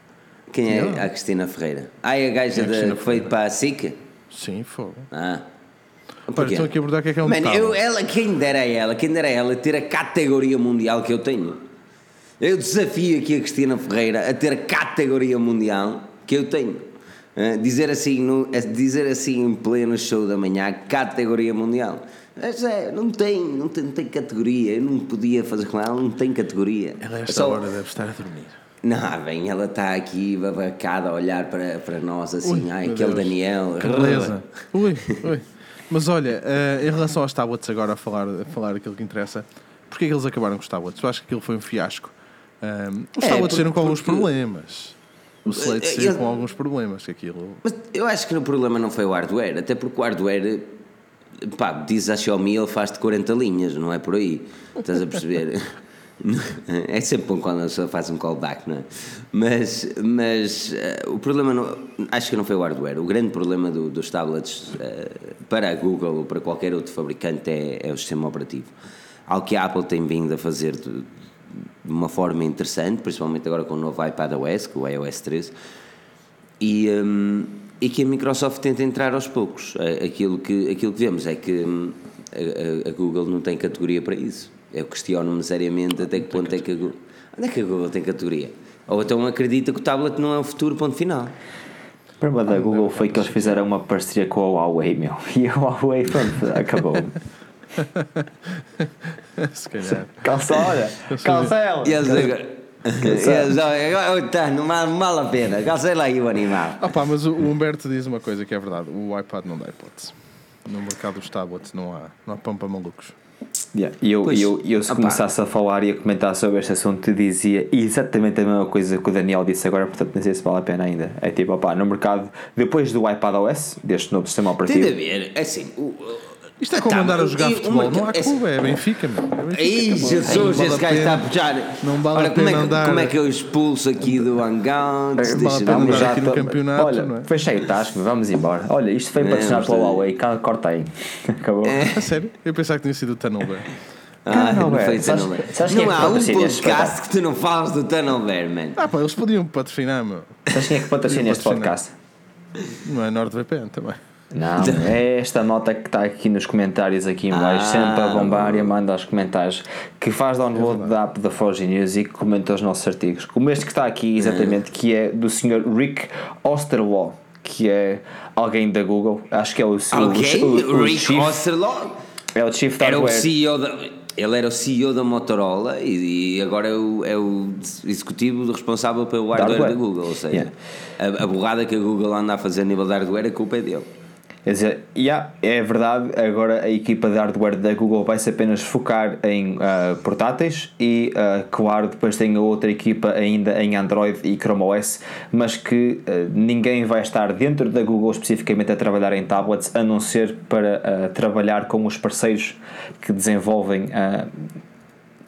Quem é a Cristina Ferreira? Ah, é a gaja é a que foi para a SIC? Sim, foi. Ah. Pá, estou aqui a abordar o que é que é um Man, eu, ela, quem dera ela, quem dera ela ter a categoria mundial que eu tenho. Eu desafio aqui a Cristina Ferreira a ter a categoria mundial que eu tenho. Uh, dizer, assim, no, dizer assim em pleno show da manhã, categoria mundial. Mas é, não tem, não tem, não tem categoria. Eu não podia fazer com ela, não tem categoria. Ela, esta Só, hora, deve estar a dormir. Não, bem, ela está aqui babacada a olhar para, para nós assim, ui, ai, aquele Deus. Daniel. Que beleza. ui, ui. Mas olha, uh, em relação aos tablets, agora a falar, a falar aquilo que interessa, porquê é que eles acabaram com os tablets? Eu acho que aquilo foi um fiasco. Um, os é, tablets saíram com alguns problemas. O Slate saiu eu, com alguns problemas. Aquilo... Mas eu acho que o problema não foi o hardware, até porque o hardware, pá, diz a Xiaomi, ele faz de 40 linhas, não é por aí. Estás a perceber? é sempre bom quando a pessoa faz um callback, não é? Mas, mas uh, o problema, não, acho que não foi o hardware. O grande problema do, dos tablets uh, para a Google ou para qualquer outro fabricante é, é, o sistema operativo. Algo que a Apple tem vindo a fazer de, de uma forma interessante, principalmente agora com o novo iPad OS, com o iOS 13, e, um, e que a Microsoft tenta entrar aos poucos. Aquilo que, aquilo que vemos é que hum, a, a Google não tem categoria para isso eu questiono-me seriamente até que ponto é que a Google. Onde é que a Google tem categoria? Ou então acredita que o tablet não é o futuro, ponto final. O problema da Google foi que eles fizeram uma parceria com a Huawei, meu. E a Huawei, pronto, acabou. Se calhar. Cancela, cancela. E eles agora. Eles, tá, não vale a pena, cancela aí o animal. Opa, mas o Humberto diz uma coisa que é verdade: o iPad não dá hipótese. No mercado dos tablets não há, não há pampa malucos. Yeah. E eu, eu, eu, se opa. começasse a falar e a comentar sobre este assunto, dizia exatamente a mesma coisa que o Daniel disse agora, portanto não sei se vale a pena ainda. É tipo, opa, no mercado, depois do iPad OS, deste novo sistema operativo. Tem de haver, é assim, o, isto é como tá, andar a jogar futebol, uma, não há clube, é Benfica, meu. É Aí, Jesus, esse gajo está a puxar. Não vale Ora, a pena como é, andar. Como é que eu expulso aqui do hangout? Não vale a pena andar aqui no campeonato, Olha, não é? fechei o tasco, vamos embora. Olha, isto foi patrocinado pela Huawei, corta aí. Acabou. É. A sério? Eu pensava que tinha sido o Tunnelbear. Ah, não, não foi Tunnelbear. Não há um podcast que tu não falas do Tunnelbear, man. Ah, pá, eles podiam patrocinar, meu. Sabes quem é que patrocina este podcast? Não é NordVPN também. Não, é esta nota que está aqui nos comentários aqui em baixo, ah, sempre a bombar e manda aos comentários que faz download é da app da Forge News e que comenta os nossos artigos. Como este que está aqui exatamente, que é do Sr. Rick Osterwall, que é alguém da Google, acho que é o, alguém? o, o, o Rick Chief, Osterwall? É o Chief Era o CEO da ele era o CEO da Motorola e, e agora é o, é o, executivo responsável pelo hardware, hardware. da Google. Ou seja, yeah. a, a borrada que a Google anda a fazer a nível de hardware, a culpa é dele. Quer dizer, yeah, é verdade, agora a equipa de hardware da Google vai se apenas focar em uh, portáteis e, uh, claro, depois tem a outra equipa ainda em Android e Chrome OS, mas que uh, ninguém vai estar dentro da Google especificamente a trabalhar em tablets, a não ser para trabalhar com os parceiros que desenvolvem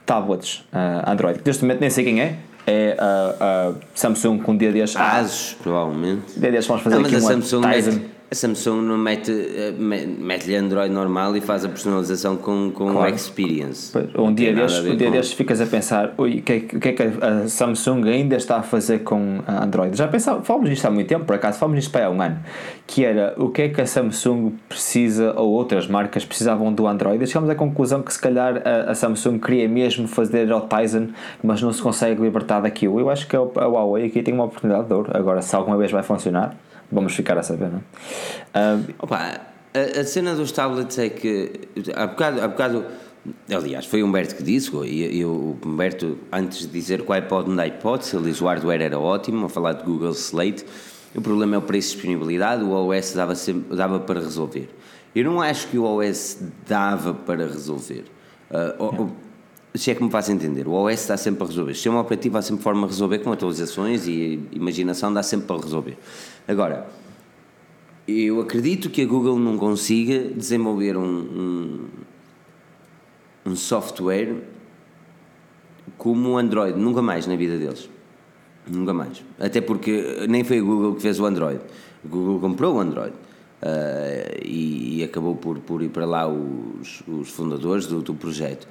tablets Android. Neste momento nem sei quem é, é a, Samsung com um dia. Asus, provavelmente. Dia vamos fazer não, aqui uma Samsung Tizen. A Samsung não mete, eh, mete-lhe Android normal e faz a personalização com, com claro. o Experience. Pois, um dia, destes, um dia destes ficas a pensar o que, é, que é que a Samsung ainda está a fazer com Android? Já pensava, falamos nisto há muito tempo, por acaso, falamos nisto para há um ano, que era o que é que a Samsung precisa ou outras marcas precisavam do Android. E chegamos à conclusão que se calhar a, a Samsung queria mesmo fazer o Tizen, mas não se consegue libertar daquilo. Eu acho que a, a Huawei aqui tem uma oportunidade de ouro. Agora, se alguma vez vai funcionar Vamos ficar a saber, não é? Uh, Opa, a, a, cena dos tablets é que há bocado, há bocado aliás, foi o Humberto que disse, e, e o Humberto, antes de dizer que o iPod não dá hipótese, ele diz o hardware era ótimo, a falar de Google Slate, o problema é o preço de disponibilidade, o OS dava, sempre, dava para resolver. Eu não acho que o OS dava para resolver. Uh, se é que me faz entender, o OS dá sempre para resolver. O sistema operativo há sempre forma de resolver com atualizações e imaginação dá sempre para resolver. Agora, eu acredito que a Google não consiga desenvolver um, um, um software como o Android, nunca mais na vida deles. Nunca mais. Até porque nem foi a Google que fez o Android. A Google comprou o Android. Uh, e, e, acabou por, por ir para lá os, os fundadores do, do projeto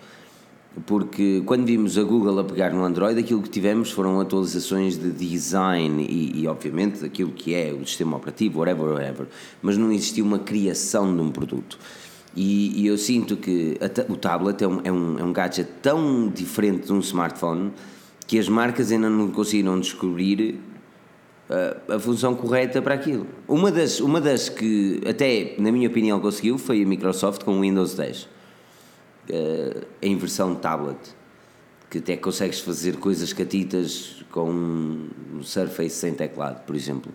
porque quando vimos a Google a pegar no Android, aquilo que tivemos foram atualizações de design e, e obviamente, aquilo que é o sistema operativo, whatever, whatever, mas não existiu uma criação de um produto. E, e eu sinto que a, o tablet é um, é, um, é um gadget tão diferente de um smartphone que as marcas ainda não conseguiram descobrir a, uh, a função correta para aquilo. Uma das, uma das que, até na minha opinião, conseguiu foi a Microsoft com o Windows 10 uh, em versão tablet, que até consegues fazer coisas catitas com um Surface sem teclado, por exemplo.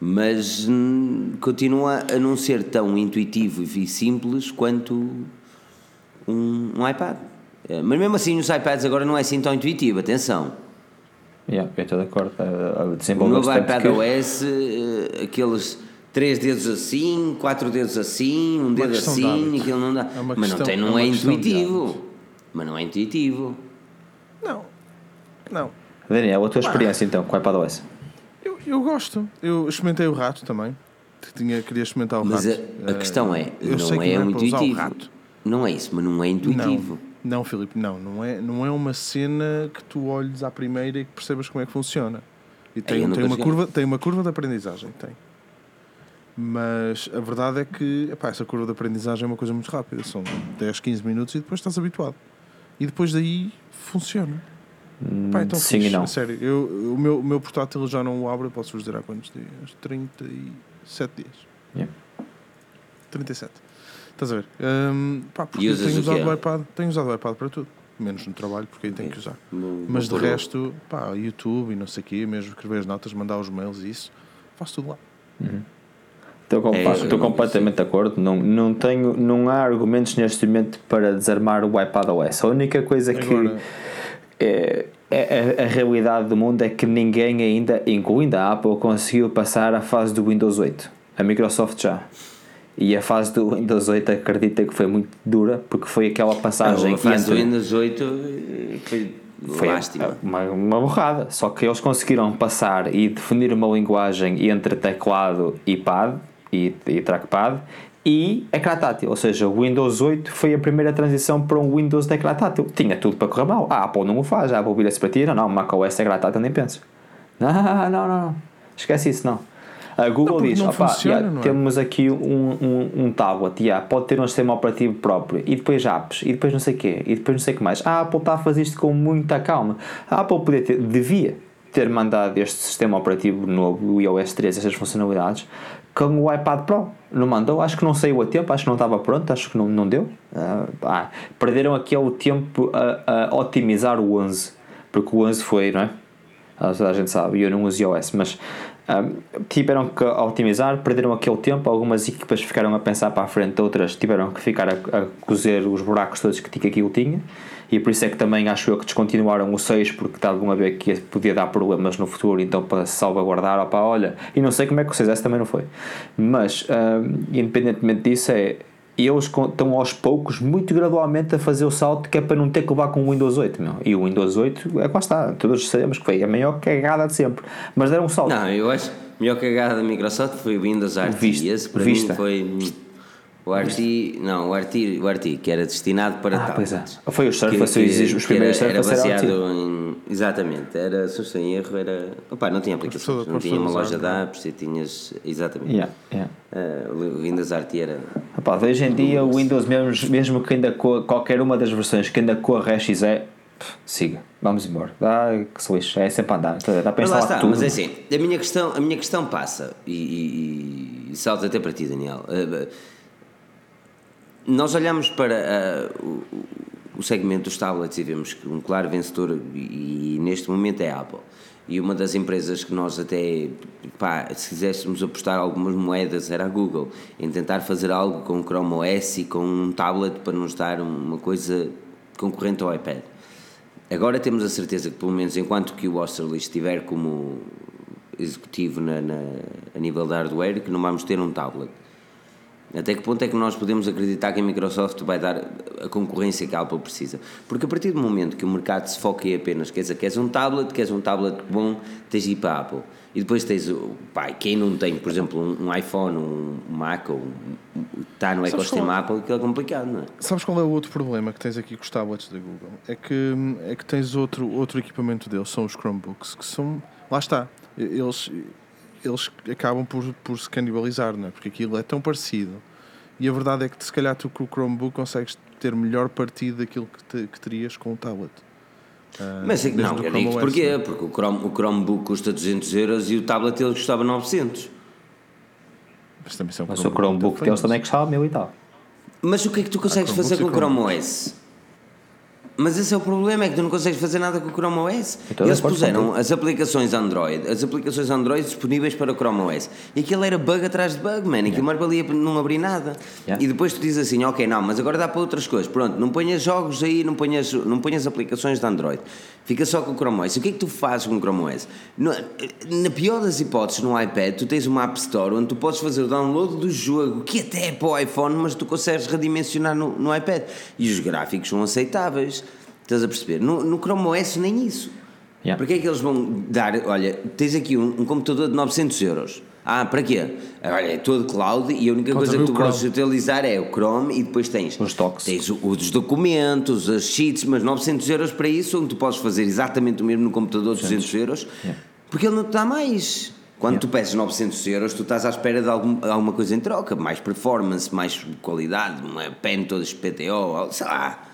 Mas hum, continua a não ser tão intuitivo e simples quanto um, um iPad. Uh, mas mesmo assim, os iPads agora não é assim tão intuitivo, atenção. Yeah, eu estou de acordo. o novo iPad OS, uh, aqueles três dedos assim, quatro dedos assim, um dedo assim, aquilo não dá. É mas não, tem, não é, é intuitivo. Mas não é intuitivo. Não. Não. Daniel, a tua experiência então com o iPadOS? Eu, eu gosto. Eu experimentei o rato também. Tinha, queria experimentar o mas rato. Mas a, a, questão é, eu não é, é um intuitivo. Não é isso, mas não é intuitivo. Não, não, Filipe, não. Não é, não é uma cena que tu olhes à primeira e que percebas como é que funciona. E tem, tem, uma, curva, tem uma curva de aprendizagem, tem. Mas a verdade é que epá, essa curva de aprendizagem é uma coisa muito rápida. São 10, 15 minutos e depois estás habituado. E depois daí funciona. Hum, epá, então Sim fixe, e não. Sério, eu, o, meu, o meu portátil já não o abro, posso-vos dizer há quantos dias? 37 dias. Yeah. 37. Estás a ver? Um, pá, porque tenho usado, o iPad, tenho usado o iPad para tudo. Menos no trabalho, porque aí tenho que usar. No, Mas de resto, pá, YouTube e não sei o quê, mesmo escrever as notas, mandar os mails e isso, faço tudo lá. Uhum. Estou, é, estou completamente de acordo. Não, não, tenho, não há argumentos neste momento para desarmar o iPad OS. A única coisa que Agora... é, é, a, a, realidade do mundo é que ninguém ainda, incluindo a Apple, conseguiu passar a fase do Windows 8. A Microsoft já. E a fase do Windows 8 acredita que foi muito dura, porque foi aquela passagem. a fase do Windows 8 eh, foi foi lástima. Uma, uma borrada. Só que eles conseguiram passar e definir uma linguagem entre teclado e pad e, e trackpad e ecrã tátil, ou seja, o Windows 8 foi a primeira transição para um Windows de ecrã tátil. Tinha tudo para correr mal. A Apple não o faz, a Apple vira-se para ti, não, não, macOS ecrã tátil nem pensa. Não, não, não, não, esquece isso, não. A Google não, diz, opa, funciona, yeah, é? temos aqui um, um, um tablet, yeah, pode ter um sistema operativo próprio, e depois apps, e depois não sei o quê, e depois não sei o que mais. A Apple está a fazer isto com muita calma. A Apple podia ter, devia ter mandado este sistema operativo novo, o iOS 13, essas funcionalidades, com o iPad Pro. Não mandou, acho que não saiu a tempo, acho que não estava pronto, acho que não, não deu. Ah, perderam aquele tempo a, a, otimizar o 11, porque o 11 foi, não é? Ah, toda a gente sabe, eu não uso iOS, mas um, tiveram que otimizar, perderam aquele tempo. Algumas equipas ficaram a pensar para a frente, outras tiveram que ficar a, a cozer os buracos todos que aquilo tinha e por isso é que também acho eu que descontinuaram o 6 porque estavam a ver que podia dar problemas no futuro, então para salvaguardar, opa, olha, e não sei como é que o 6S também não foi, mas um, independentemente disso é eles estão aos poucos, muito gradualmente a fazer o salto que é para não ter que levar com o Windows 8 meu. e o Windows 8 é quase está, todos sabemos que foi a maior cagada de sempre mas deram um salto não, eu acho a melhor cagada da Microsoft foi o Windows RT Vista, esse para Vista. mim foi o RT, não, o RT, o RT, que era destinado para ah, tablets. Pois é. Foi o Surface, que, que, os primeiros era, era baseado em, Exatamente, era, se sem erro, era. Opa, não tinha aplicações, não tinha uma loja de apps e tinhas. Exatamente. Yeah, yeah. Uh, o Windows RT era. Opa, hoje em dia o Windows, mesmo, mesmo que ainda qualquer uma das versões que ainda corra XE, siga, vamos embora. Dá que se lixe, é sempre a andar. Dá para instalar tudo. Mas é assim, a minha questão, a minha questão passa, e, e, e salta até para ti, Daniel. Uh, nós olhamos para uh, o, o, segmento dos tablets e vemos que um claro vencedor, e, e, neste momento é a Apple. E uma das empresas que nós até, pá, se quiséssemos apostar algumas moedas, era a Google, em tentar fazer algo com o Chrome OS e com um tablet para nos dar uma coisa concorrente ao iPad. Agora temos a certeza que, pelo menos enquanto que o Osterley estiver como executivo na, na, a nível de hardware, que não vamos ter um tablet até que ponto é que nós podemos acreditar que a Microsoft vai dar a concorrência que a Apple precisa? Porque a partir do momento que o mercado se foca em apenas quer dizer, queres um tablet, queres um tablet bom, tens de ir para a Apple. E depois tens, pai, quem não tem, por exemplo, um, iPhone, um Mac, ou um, está no ecossistema Apple, que é complicado, não é? Sabes qual é o outro problema que tens aqui com os tablets da Google? É que, é que tens outro, outro equipamento deles, são os Chromebooks, que são, lá está, eles eles acabam por, por se canibalizar, não é? Porque aquilo é tão parecido. E a verdade é que se calhar tu com o Chromebook consegues ter melhor partido daquilo que, te, que terias com o tablet. Uh, Mas não, eu digo porquê? É? Porque o, Chrome, o Chromebook custa 200 euros e o tablet ele custava 900. Mas também são Mas o Chromebook deles também custava mil e tal. Mas o que é que tu consegues fazer com o Chrome OS? Mas esse é o problema, é que tu não consegues fazer nada com o Chrome OS. Então, Eles puseram as aplicações Android, as aplicações Android disponíveis para o Chrome OS. E aquilo era bug atrás de bug, man. Aquilo yeah. valia não abrir nada. Yeah. E depois tu dizes assim, ok, não, mas agora dá para outras coisas. Pronto, não ponhas jogos aí, não ponhas, não ponhas aplicações de Android. Fica só com o Chrome OS. O que é que tu fazes com o Chrome OS? na pior das hipóteses, no iPad, tu tens uma App Store onde tu podes fazer o download do jogo, que até é para o iPhone, mas tu consegues redimensionar no, no iPad. E os gráficos são aceitáveis. Estás a perceber? No, no Chrome OS nem isso. Yeah. Para que é que eles vão dar? Olha, tens aqui um, um computador de 900 euros. Ah, para quê? Olha, é todo cloud e a única coisa que tu podes utilizar é o Chrome e depois tens os toques. Tens os documentos, as sheets, mas 900 euros para isso, onde tu podes fazer exatamente o mesmo no computador de 200 euros, yeah. porque ele não te dá mais. Quando yeah. tu peças 900 euros, tu estás à espera de algum, alguma coisa em troca, mais performance, mais qualidade, uma pen toda PTO, sei lá.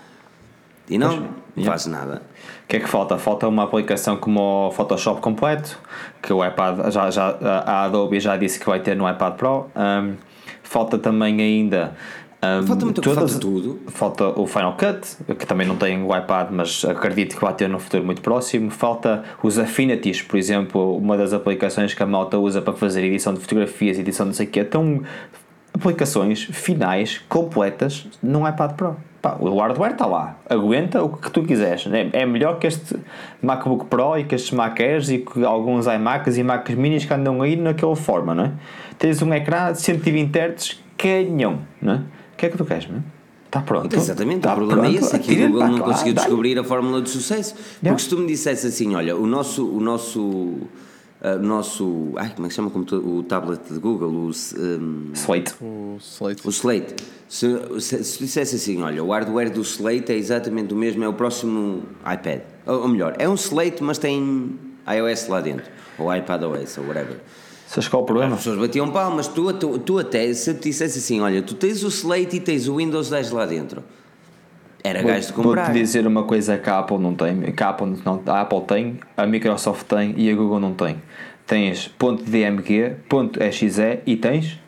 E não, yeah. faz nada. O que é que falta? Falta uma aplicação como o Photoshop completo, que o iPad, já, já, a Adobe já disse que vai ter no iPad Pro. Um, falta também ainda. Um, falta muito todas, falta tudo. Falta o Final Cut, que também não tem o iPad, mas acredito que vai ter no futuro muito próximo. Falta os Affinities, por exemplo, uma das aplicações que a malta usa para fazer edição de fotografias, edição de não sei o que. Então, aplicações finais, completas, no iPad Pro. Pá, o hardware está lá, aguenta o que tu quiseres. É, é melhor que este MacBook Pro e que estes Mac Airs e que alguns iMacs e Macs Minis que andam aí naquela forma, não é? Tens um ecrã de 120 Hz, canhão, não é? O que é que tu queres, não é? Está pronto. Exatamente, tá o problema pronto. é esse, é que o Google não conseguiu descobrir a fórmula de sucesso. Yeah. Porque se tu me dissesse assim, olha, o nosso, o nosso uh, nosso. Ai, como é que chama o tablet de Google? O, um, Slate. O Slate. O Slate. Se, se, se dissesse assim, olha, o hardware do Slate é exatamente o mesmo, é o próximo iPad. Ou, ou melhor, é um Slate, mas tem iOS lá dentro. Ou iPadOS, ou whatever. Sabes qual é o problema? As pessoas batiam palmas, tu, tu, tu até, se te dissesse assim, olha, tu tens o Slate e tens o Windows 10 lá dentro. Era gajo de comprar. Vou-te dizer uma coisa que a Apple não tem, que a Apple, não, a Apple tem, a Microsoft tem e a Google não tem tens .dmg, .exe e tens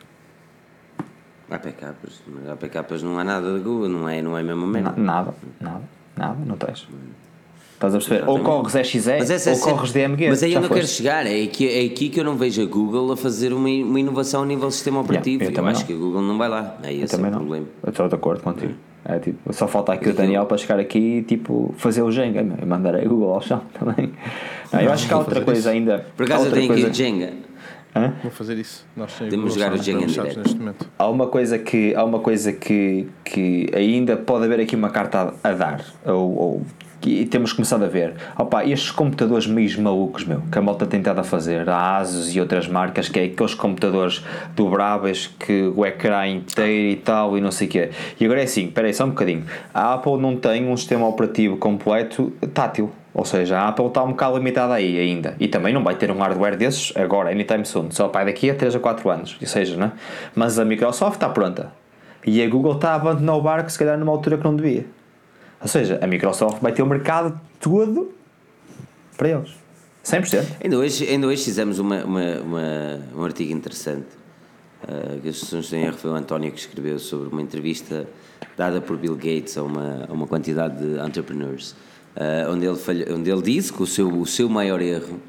APKs, mas APKs não há nada de Google, não é, não é mesmo Na, nada, nada, nada, não tens. Estás a perceber? Ou corres exe ou é corres DMG. Mas aí eu não quero chegar, é aqui, é aqui que eu não vejo a Google a fazer uma, uma inovação a nível do sistema operativo. Yeah, eu, eu acho não. que a Google não vai lá. É esse o problema. Eu estou de acordo contigo. É, tipo, só falta aqui o Daniel para chegar aqui e tipo, fazer o Jenga e mandar a Google ao chão também. Não, eu acho que há outra coisa isso. ainda. Por acaso eu tenho coisa... aqui o Jenga. Hã? Vou fazer isso. Nós Podemos jogar o Jenga neste momento. Há uma coisa que há uma coisa que, que ainda pode haver aqui uma carta a, a dar ou, ou e temos começado a ver opa, estes computadores meio malucos meu, que a malta tem tentado a fazer a Asus e outras marcas que é aqueles computadores dobráveis que o ecrã inteiro e tal e não sei o quê e agora é assim, espera aí só um bocadinho a Apple não tem um sistema operativo completo tátil ou seja, a Apple está um bocado limitada aí ainda. E também não vai ter um hardware desses agora, anytime soon. Só para daqui a 3 a 4 anos. Ou seja, né? Mas a Microsoft está pronta. E a Google está a abandonar o barco, se calhar, numa altura que não devia. Ou seja, a Microsoft vai ter o mercado todo para eles. 100%. Ainda hoje, ainda hoje fizemos uma, uma, uma um artigo interessante. Uh, que as pessoas em erro foi o António que escreveu sobre uma entrevista dada por Bill Gates a uma, a uma quantidade de entrepreneurs, uh, onde, ele falha, onde ele disse que o seu, o seu maior erro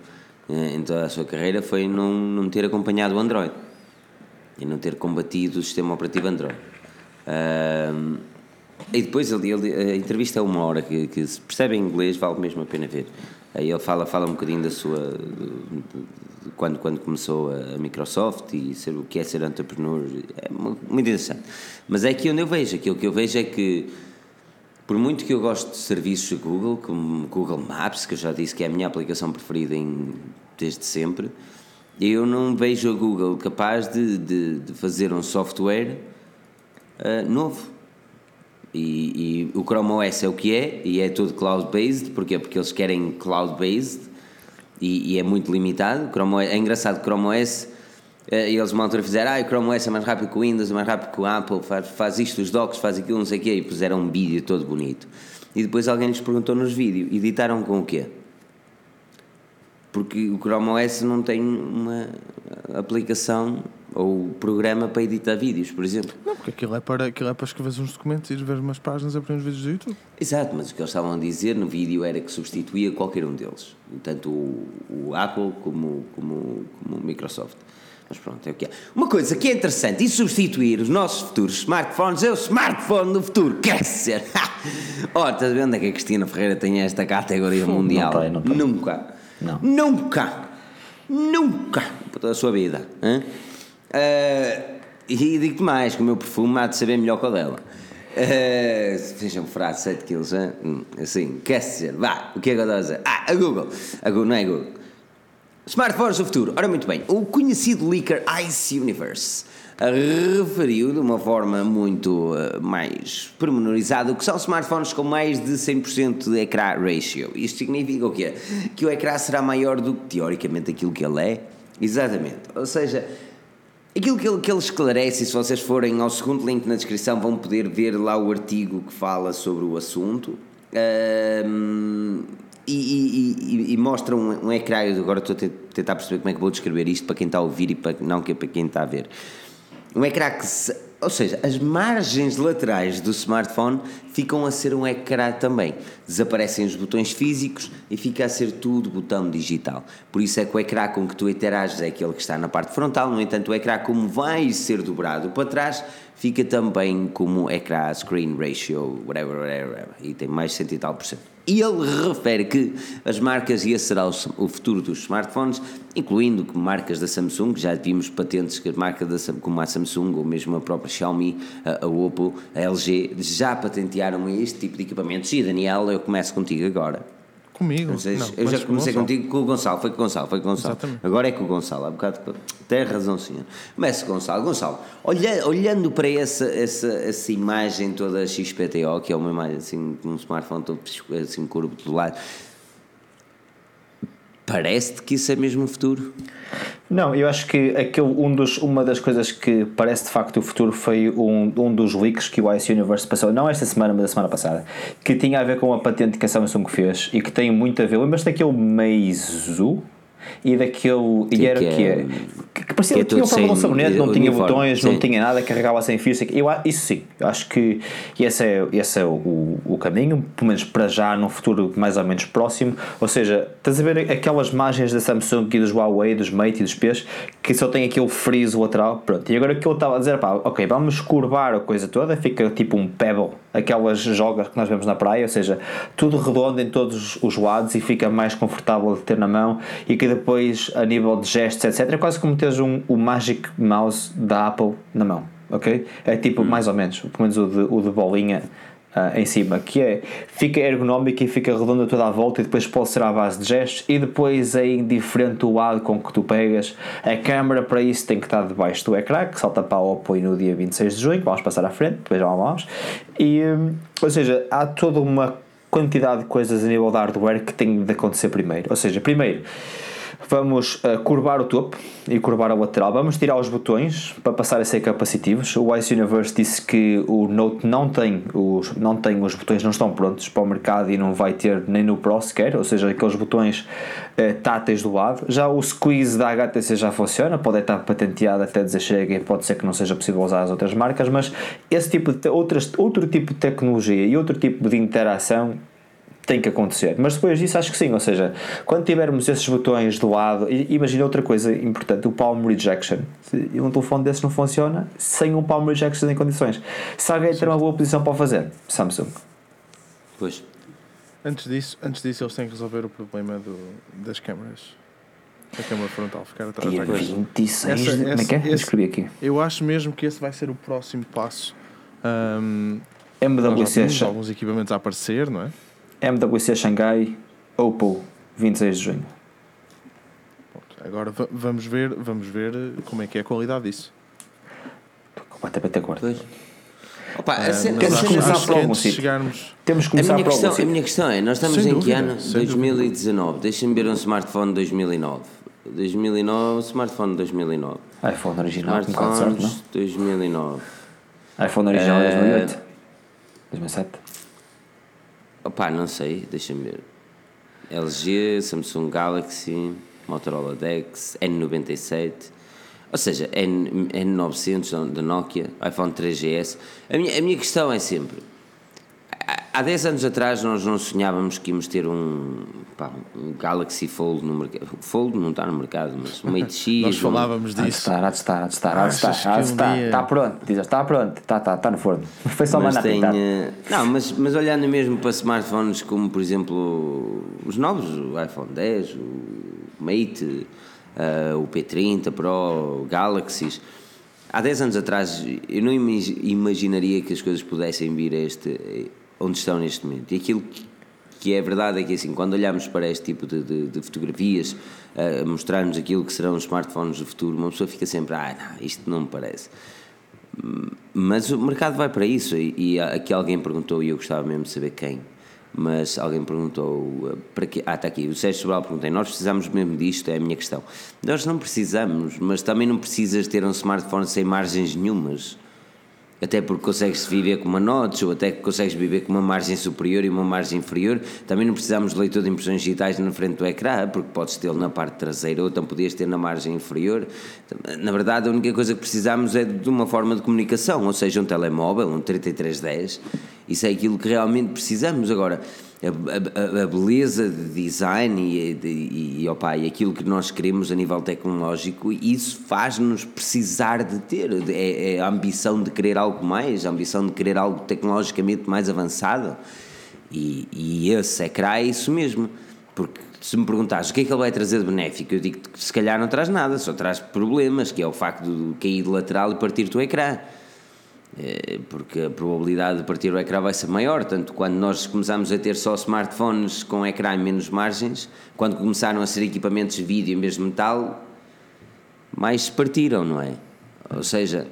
uh, em toda a sua carreira foi não, não ter acompanhado o Android e não ter combatido o sistema operativo Android. Uh, e depois a entrevista é uma hora que, que se percebe em inglês, vale mesmo a pena ver. Aí ele fala, fala um bocadinho da sua. De, de, quando, quando começou a Microsoft e ser, o que é ser entrepreneur. É muito interessante. Mas é aqui onde eu vejo. Aquilo que eu vejo é que, por muito que eu goste de serviços da Google, como Google Maps, que eu já disse que é a minha aplicação preferida em, desde sempre, eu não vejo a Google capaz de, de, de fazer um software uh, novo e, e, o Chrome OS é o que é, e é tudo cloud-based, porque Porque eles querem cloud-based e, e, é muito limitado. Chrome OS, é engraçado, Chrome OS, eh, eles uma altura fizeram, ah, o Chrome OS é mais rápido que o Windows, é mais rápido que o Apple, faz, faz isto, os docs, faz aquilo, não sei o quê, e puseram um vídeo todo bonito. E depois alguém lhes perguntou nos vídeos, editaram com o quê? Porque o Chrome OS não tem uma aplicação ou programa para editar vídeos, por exemplo. Não, porque aquilo é para, aquilo é para escrever uns documentos e ver umas páginas a ver uns vídeos do YouTube. Exato, mas o que eles estavam a dizer no vídeo era que substituía qualquer um deles, tanto o, o Apple como, como, como o Microsoft. Mas pronto, é o que é. Uma coisa que é interessante, e substituir os nossos futuros smartphones é o smartphone do futuro, quer ser. Oh, estás vendo que a Cristina Ferreira tem esta categoria mundial? Não tem, não tem. Nunca. Não. Nunca. Nunca. Por toda a sua vida. Hein? Uh, e digo-te mais, que o meu perfume há de saber melhor que o dela. Uh, sejam frases 7 quilos, hum, assim, quer dizer, vá, o que é que eu estou a dizer? Ah, a Google, a Google não é a Google. Smartphones do futuro. Ora, muito bem, o conhecido leaker Ice Universe referiu de uma forma muito uh, mais pormenorizada que são smartphones com mais de 100% de ecrã ratio. Isto significa o quê? Que o ecrã será maior do que teoricamente aquilo que ele é. Exatamente. Ou seja, Aquilo que ele, que ele esclarece, se vocês forem ao segundo link na descrição, vão poder ver lá o artigo que fala sobre o assunto. Um, e, e, e, e, mostra um, um ecrã. Agora estou a tentar perceber como é que vou descrever isto para quem está a ouvir e para, não é para quem está a ver. Um ecrã que se, ou seja, as margens laterais do smartphone ficam a ser um ecrã também. Desaparecem os botões físicos e fica a ser tudo botão digital. Por isso é que o ecrã com que tu interages é aquele que está na parte frontal, no entanto, o ecrã, como vai ser dobrado para trás, fica também como ecrã screen ratio, whatever, whatever, whatever e tem mais de 100 e tal por cento. E ele refere que as marcas, e esse será o futuro dos smartphones, incluindo marcas da Samsung, já vimos patentes que a marca da, como a Samsung ou mesmo a própria Xiaomi, a, a Oppo, a LG, já patentearam este tipo de equipamentos. E Daniel, eu começo contigo agora. Comigo? Seja, não, eu já comecei com contigo com o Gonçalo, foi com o Gonçalo, foi com o Gonçalo. Exatamente. Agora é com o Gonçalo, há bocado tem razão, senhor. Começa com o Gonçalo. Gonçalo, olha, olhando para essa, essa, essa imagem toda XPTO, que é uma imagem assim, com um smartphone todo assim, curvo do lado, Parece-te que isso é mesmo o futuro? Não, eu acho que aquele, um dos, uma das coisas que parece de facto o futuro foi um, um dos leaks que o Ice Universe passou, não esta semana, mas a semana passada, que tinha a ver com a patente que a Samsung fez e que tem muito a ver. Lembras-te daquele Meizu? E daquele. Que, e era que, que é? Que, que parecia que, tinha um sabonete, não tinha botões, sim. não tinha nada, carregava sem fio. Eu, isso sim, eu acho que esse é, esse é o, o caminho, pelo menos para já, num futuro mais ou menos próximo. Ou seja, estás a ver aquelas imagens da Samsung e dos Huawei, dos Mate e dos P's, que só tem aquele friso lateral. Pronto, e agora que eu estava a dizer, pá, ok, vamos curvar a coisa toda, fica tipo um pebble, aquelas jogas que nós vemos na praia, ou seja, tudo redondo em todos os lados e fica mais confortável de ter na mão e que depois, a nível de gestos, etc., é quase como teres um, o Magic Mouse da Apple na mão, ok? É tipo, hum. mais ou menos, pelo menos o de, o de bolinha uh, em cima, que é, fica ergonómico e fica redondo toda a volta e depois pode ser à base de gestos e depois é indiferente o lado com que tu pegas. A câmera para isso tem que estar debaixo do ecrã, que salta para o apoio no dia 26 de junho, vamos passar à frente, depois já vamos. E, hum, ou seja, há toda uma quantidade de coisas a nível de hardware que tem de acontecer primeiro. Ou seja, primeiro Vamos uh, curvar o topo e curvar a lateral. Vamos tirar os botões para passar a ser capacitivos. O Ice Universe disse que o Note não tem os, não tem os botões, não estão prontos para o mercado e não vai ter nem no Pro sequer, ou seja, aqueles botões uh, táteis do lado. Já o Squeeze da HTC já funciona, pode estar patenteado até dizer chega e pode ser que não seja possível usar as outras marcas, mas esse tipo de outras, outro tipo de tecnologia e outro tipo de interação tem que acontecer. Mas depois disso acho que sim, ou seja, quando tivermos esses botões do lado, imagina outra coisa importante, o palm rejection. Um telefone desses não funciona sem um palm rejection em condições. Se alguém ter uma boa posição para fazer, Samsung. Pois. Antes disso, antes disso eles têm que resolver o problema do, das câmaras. A câmara frontal ficar atrás da 26, essa, como é que é? Esse, Escrevi aqui. Eu acho mesmo que esse vai ser o próximo passo. Um, MWC alguns equipamentos a aparecer, não é? MWC Xangai, Oppo, 26 de junho. Agora vamos ver, vamos ver como é que é a qualidade disso. Estou completamente de acordo. Opa, uh, temos que começar por algum sítio. Chegarmos... Temos que começar a minha, por questão, algum a minha questão é: nós estamos Sem em que ano? 2019. Deixa-me ver um smartphone de 2009. 2009, smartphone de 2009. iPhone original, Smartphones um certo, 2009. iPhone original é 2008. 2007. Opá, não sei, deixa-me ver. LG, Samsung Galaxy, Motorola Dex, N97, ou seja, N, N900 da Nokia, iPhone 3GS. A minha, a minha questão é sempre: há 10 anos atrás nós não sonhávamos que íamos ter um, pá, um Galaxy Fold no mercado. Fold não está no mercado, mas um Mate X. nós falávamos um... disso. Há de estar, há de estar, há de estar, há de estar. Está pronto, diz, está pronto, está, está, está no forno. Foi só mas tem, uh, Não, mas, mas olhando mesmo para smartphones como, por exemplo, os novos, o iPhone 10, o Mate, uh, o P30 Pro, o Galaxies. Há 10 anos atrás eu não imaginaria que as coisas pudessem vir a este onde estão neste momento. E aquilo que, é verdade é que, assim, quando olhamos para este tipo de, de, de fotografias, uh, mostrar-nos aquilo que serão os smartphones do futuro, uma pessoa fica sempre, ah, não, isto não me parece. Mas o mercado vai para isso, e, e aqui alguém perguntou, e eu gostava mesmo de saber quem, mas alguém perguntou eh, para que ah está aqui. O Sérgio Sobral perguntou nós precisamos mesmo disto? É a minha questão. Nós não precisamos mas também não precisas ter um smartphone sem margens nenhumas até porque consegues viver com uma notch ou até que consegues viver com uma margem superior e uma margem inferior. Também não precisamos de leitor de impressões digitais na frente do ecrã, porque podes tê-lo na parte traseira ou então podias ter na margem inferior. Na verdade, a única coisa que precisamos é de uma forma de comunicação, ou seja, um telemóvel, um 3310. Isso é aquilo que realmente precisamos. Agora, a, a, a, beleza de design e, e, e, opa, e aquilo que nós queremos a nível tecnológico, isso faz-nos precisar de ter. É, é, a ambição de querer algo mais, a ambição de querer algo tecnologicamente mais avançado. E, e esse ecrã é isso mesmo. Porque se me perguntares o que é que ele vai trazer de benéfico, eu digo que se calhar não traz nada, só traz problemas, que é o facto de cair de lateral e partir-te o ecrã. Eh, porque a probabilidade de partir o ecrã vai ser maior. Tanto quando nós começamos a ter só smartphones com ecrã e menos margens, quando começaram a ser equipamentos de vídeo em vez de metal, mais se partiram, não é? Ou seja,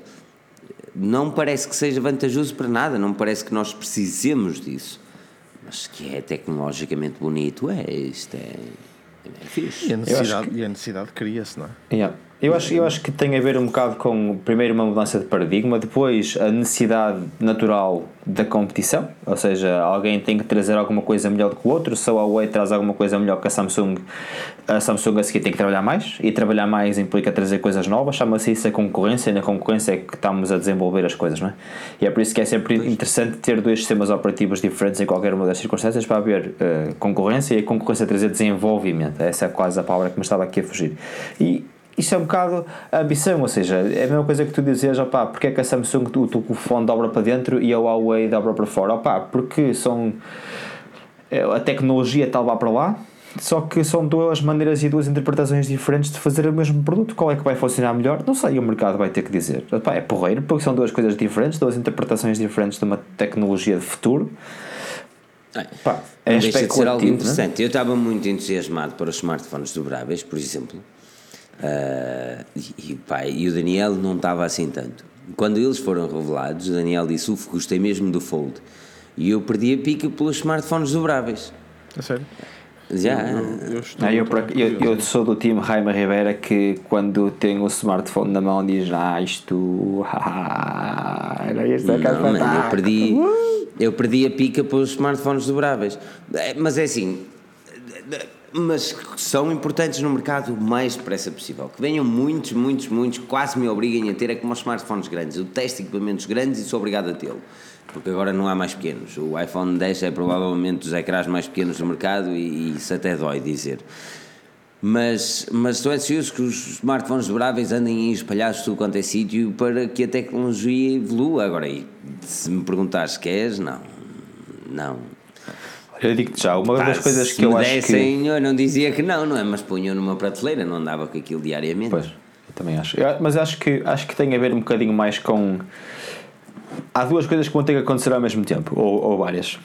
não parece que seja vantajoso para nada, não parece que nós precisemos disso. Mas que é tecnologicamente bonito, é, isto é, é fixe. E a necessidade, que... necessidade cria-se, não é? Yeah. Eu acho, eu acho que tem a ver um bocado com, primeiro, uma mudança de paradigma, depois a necessidade natural da competição, ou seja, alguém tem que trazer alguma coisa melhor do que o outro. Se a Huawei traz alguma coisa melhor que a Samsung, a Samsung a seguir tem que trabalhar mais, e trabalhar mais implica trazer coisas novas, chama-se isso a concorrência, e na concorrência é que estamos a desenvolver as coisas, não é? E é por isso que é sempre interessante ter dois sistemas operativos diferentes em qualquer uma das circunstâncias para haver uh, concorrência e a concorrência trazer desenvolvimento. Essa é quase a palavra que me estava aqui a fugir. E isto é um bocado a ambição, ou seja, é a mesma coisa que tu dizias, opá, porque é que a Samsung o telefone dobra para dentro e a Huawei dobra para fora? Opá, porque são é, a tecnologia está lá para lá, só que são duas maneiras e duas interpretações diferentes de fazer o mesmo produto. Qual é que vai funcionar melhor? Não sei, o mercado vai ter que dizer. Opá, é porreiro, porque são duas coisas diferentes, duas interpretações diferentes de uma tecnologia de futuro. Pá, é deixa de ser algo é? interessante. Eu estava muito entusiasmado para os smartphones dobráveis, por exemplo Uh, e, pá, e o Daniel não estava assim tanto. Quando eles foram revelados, o Daniel disse: Uf, gostei mesmo do Fold. E eu perdi a pica pelos smartphones dobráveis. É sério? Já. Eu, eu, ah, eu, eu, eu, sou do time Raima Rivera que quando tem o smartphone na mão diz: Ah, isto. era este não, mano, eu perdi, eu perdi a pica pelos smartphones dobráveis. É, mas é assim mas são importantes no mercado o mais depressa possível. Que venham muitos, muitos, muitos, quase me obriguem a ter, é como os smartphones grandes. Eu testo equipamentos grandes e sou obrigado a tê-lo. Porque agora não há mais pequenos. O iPhone 10 é provavelmente dos ecrãs mais pequenos do mercado e, e isso até dói dizer. Mas, mas estou ansioso que os smartphones dobráveis andem espalhados tudo quanto é sítio para que a tecnologia evolua. Agora, se me perguntares queres, não. Não eu digo-te já, uma das coisas que eu acho dessem, que... eu não dizia que não, não é? Mas punham numa prateleira, não andava com aquilo diariamente. Pois, eu também acho. Eu, mas acho que, acho que tem a ver um bocadinho mais com... Há duas coisas que vão ter que acontecer ao mesmo tempo, ou, ou várias.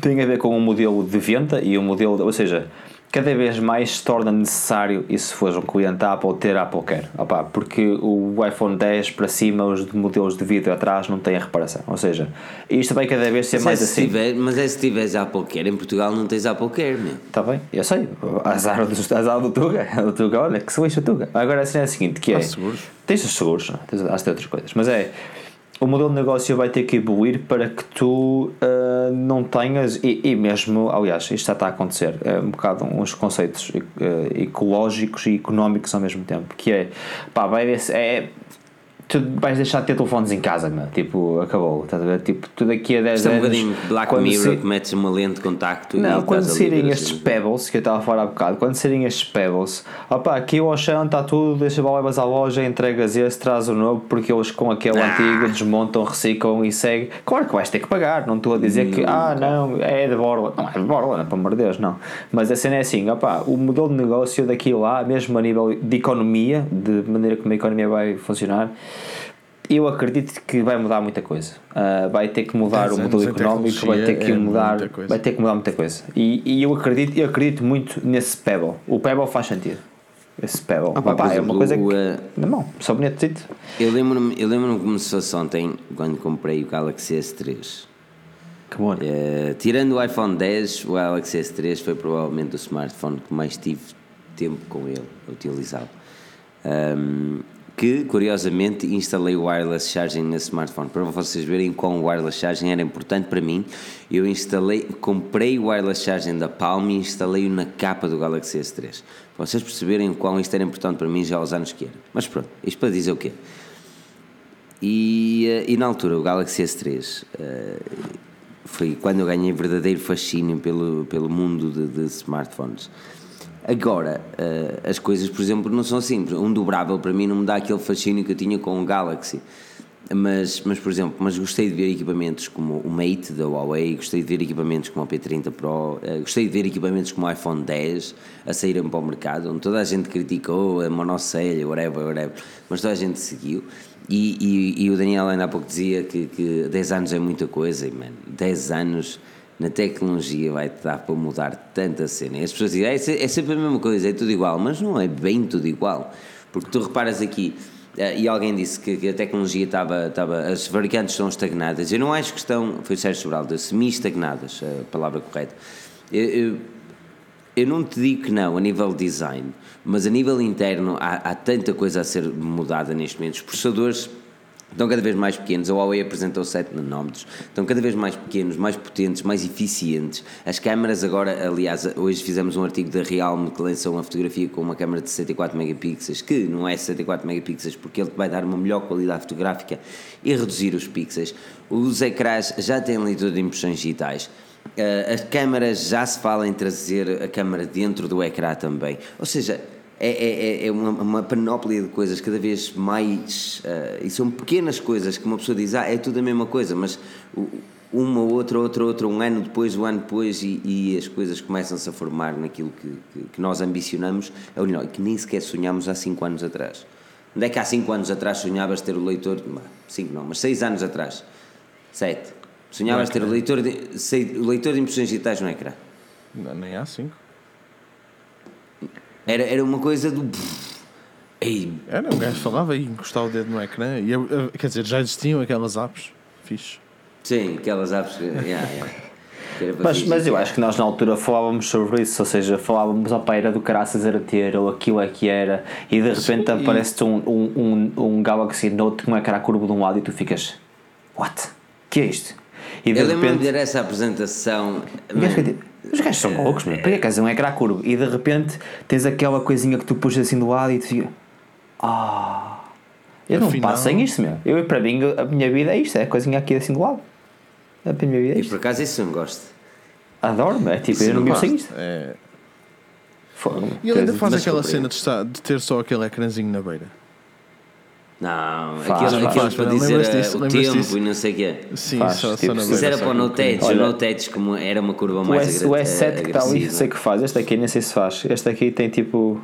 Tem a ver com o um modelo de venda e o um modelo... De, ou seja, cada vez mais se torna necessário, e se fores um cliente Apple, ter Apple Care. Opa, porque o iPhone 10 para cima, os modelos de vídeo atrás não têm a reparação. Ou seja, isto vai cada vez ser mas mais é assim. Tiver, mas é se tiveres Apple Care, em Portugal não tens Apple Care, meu. Está bem, eu sei. Azar do, azar do Tuga. O Tuga, olha, que se lixa o Tuga. Agora assim é o seguinte, que é... seguros. Tens os seguros, não? tens, há outras coisas. Mas é o modelo de negócio vai ter que evoluir para que tu uh, não tenhas, e, e, mesmo, aliás, isto já está a acontecer, é um bocado uns conceitos uh, ecológicos e económicos ao mesmo tempo, que é, pá, vai, é, tu vais deixar de ter telefones em casa, meu. tipo, acabou, estás a ver? Tipo, tu daqui a 10 Isto anos. É um bocadinho Black Mirror se... que metes uma lente de contacto Não, quando saírem estes assim. Pebbles, que eu estava a falar há bocado, quando saírem estes Pebbles, opá, aqui o Ocean está tudo, deixa levas à loja, entregas esse, traz o novo, porque eles com aquele ah. antigo desmontam, reciclam e seguem. Claro que vais ter que pagar, não estou a dizer que, ah, não, é de borla. Não é de borla, pelo amor de Deus, não. Mas a cena é assim, opá, o modelo de negócio daqui lá, mesmo a nível de economia, de maneira como a economia vai funcionar, eu acredito que vai mudar muita coisa. Uh, vai ter que mudar o modelo económico, vai ter que é mudar, vai ter que mudar muita coisa. E, e, eu acredito, eu acredito muito nesse Pebble. O Pebble faz sentido. Esse Pebble. Ah, pá, é uma coisa que. Uh, não, só bonito. Eu lembro-me eu lembro como se fosse ontem, quando comprei o Galaxy S3. Que bom. Uh, tirando o iPhone 10, o Galaxy S3 foi provavelmente o smartphone que mais tive tempo com ele a utilizá-lo. Um, que curiosamente instalei o wireless charging nesse smartphone para vocês verem quão o wireless charging era importante para mim. Eu instalei, comprei o wireless charging da Palm e instalei-o na capa do Galaxy S3. Para vocês perceberem quão isto era importante para mim já aos anos que era. Mas pronto, isto para dizer o quê? E, eh, e na altura o Galaxy S3 uh, eh, foi quando eu ganhei verdadeiro fascínio pelo, pelo mundo de, de smartphones. Agora, uh, as coisas, por exemplo, não são simples. Um dobrável para mim não me dá aquele fascínio que eu tinha com o Galaxy. Mas, mas, por exemplo, mas gostei de ver equipamentos como o Mate da Huawei, gostei de ver equipamentos como o P30 Pro, uh, gostei de ver equipamentos como o iPhone 10 a saírem para o mercado, onde toda a gente criticou a monocelha, whatever, whatever, mas toda a gente seguiu. E, e, e o Daniel ainda há pouco dizia que, que 10 anos é muita coisa, e, man, 10 anos na tecnologia vai-te dar para mudar tanta cena. E as pessoas dizem, é, é sempre a mesma coisa, é tudo igual, mas não é bem tudo igual. Porque tu reparas aqui, eh, e alguém disse que, a tecnologia estava, estava. As fabricantes estão estagnadas. Eu não acho que estão. Foi o Sérgio Sobral, semi-estagnadas, a palavra correta. Eu, eu, eu não te digo que não, a nível design, mas a nível interno há, há tanta coisa a ser mudada neste momento. Os processadores estão cada vez mais pequenos. A Huawei apresentou 7 nanómetros, estão cada vez mais pequenos, mais potentes, mais eficientes. As câmaras agora, aliás, hoje fizemos um artigo da Realme que lançou uma fotografia com uma câmera de 64 megapixels, que não é 64 megapixels porque ele vai dar uma melhor qualidade fotográfica e reduzir os pixels. Os ecrãs já têm leitura de impressões digitais. Uh, as câmaras já se fala em trazer a câmara dentro do ecrã também. Ou seja, é, é, é, é uma, uma panóplia de coisas cada vez mais. Uh, e são pequenas coisas que uma pessoa diz, ah, é tudo a mesma coisa, mas uma, outra, outra, outra, um ano depois, um ano depois, e, e as coisas começam-se a formar naquilo que, que, que nós ambicionamos, é o que nem sequer sonhámos há 5 anos atrás. Onde é que há 5 anos atrás sonhavas ter o leitor? 5 não, mas 6 anos atrás. 7. Sonhavas ter o leitor de, sei, o leitor de impressões digitais no ecrã? Não, nem há 5. Era, era uma coisa do. Ei. Era, um gajo falava e encostava o dedo no ecrã. E, quer dizer, já existiam aquelas apps. Fixe. Sim, aquelas apps. Yeah, yeah. Mas, mas eu acho que nós na altura falávamos sobre isso, ou seja, falávamos, opa, era do caraças era ter, ou aquilo é que era, e de repente aparece-te um, um, um, um Galaxy Note com um ecrã curvo de um lado e tu ficas, what? que é isto? E de eu repente... lembro-me de ver essa apresentação. Os gajos são loucos, meu. Para que queres um ecrã curvo? E de repente tens aquela coisinha que tu puxas assim do lado e tu fica. Ah. Eu não Afinal... passo sem isto, meu. Eu, para mim, a minha vida é isto, é a coisinha aqui assim do lado. A minha vida é isto. E por acaso isso não gosto. Adoro, é tipo, isso eu não, me sem isto. É... Fogo, e ele ainda faz aquela cena de, estar, de ter só aquele ecrãzinho na beira. Não, faz, aquilo, faz, aquilo para dizer disso, o tempo disso? e não sei o quê. Sim, faz, só, tipo, só Isso era para o no touch, o no touch como era uma curva mais agressiva. O S7 que está ali, sei que faz. Este aqui nem sei se faz. Este aqui tem tipo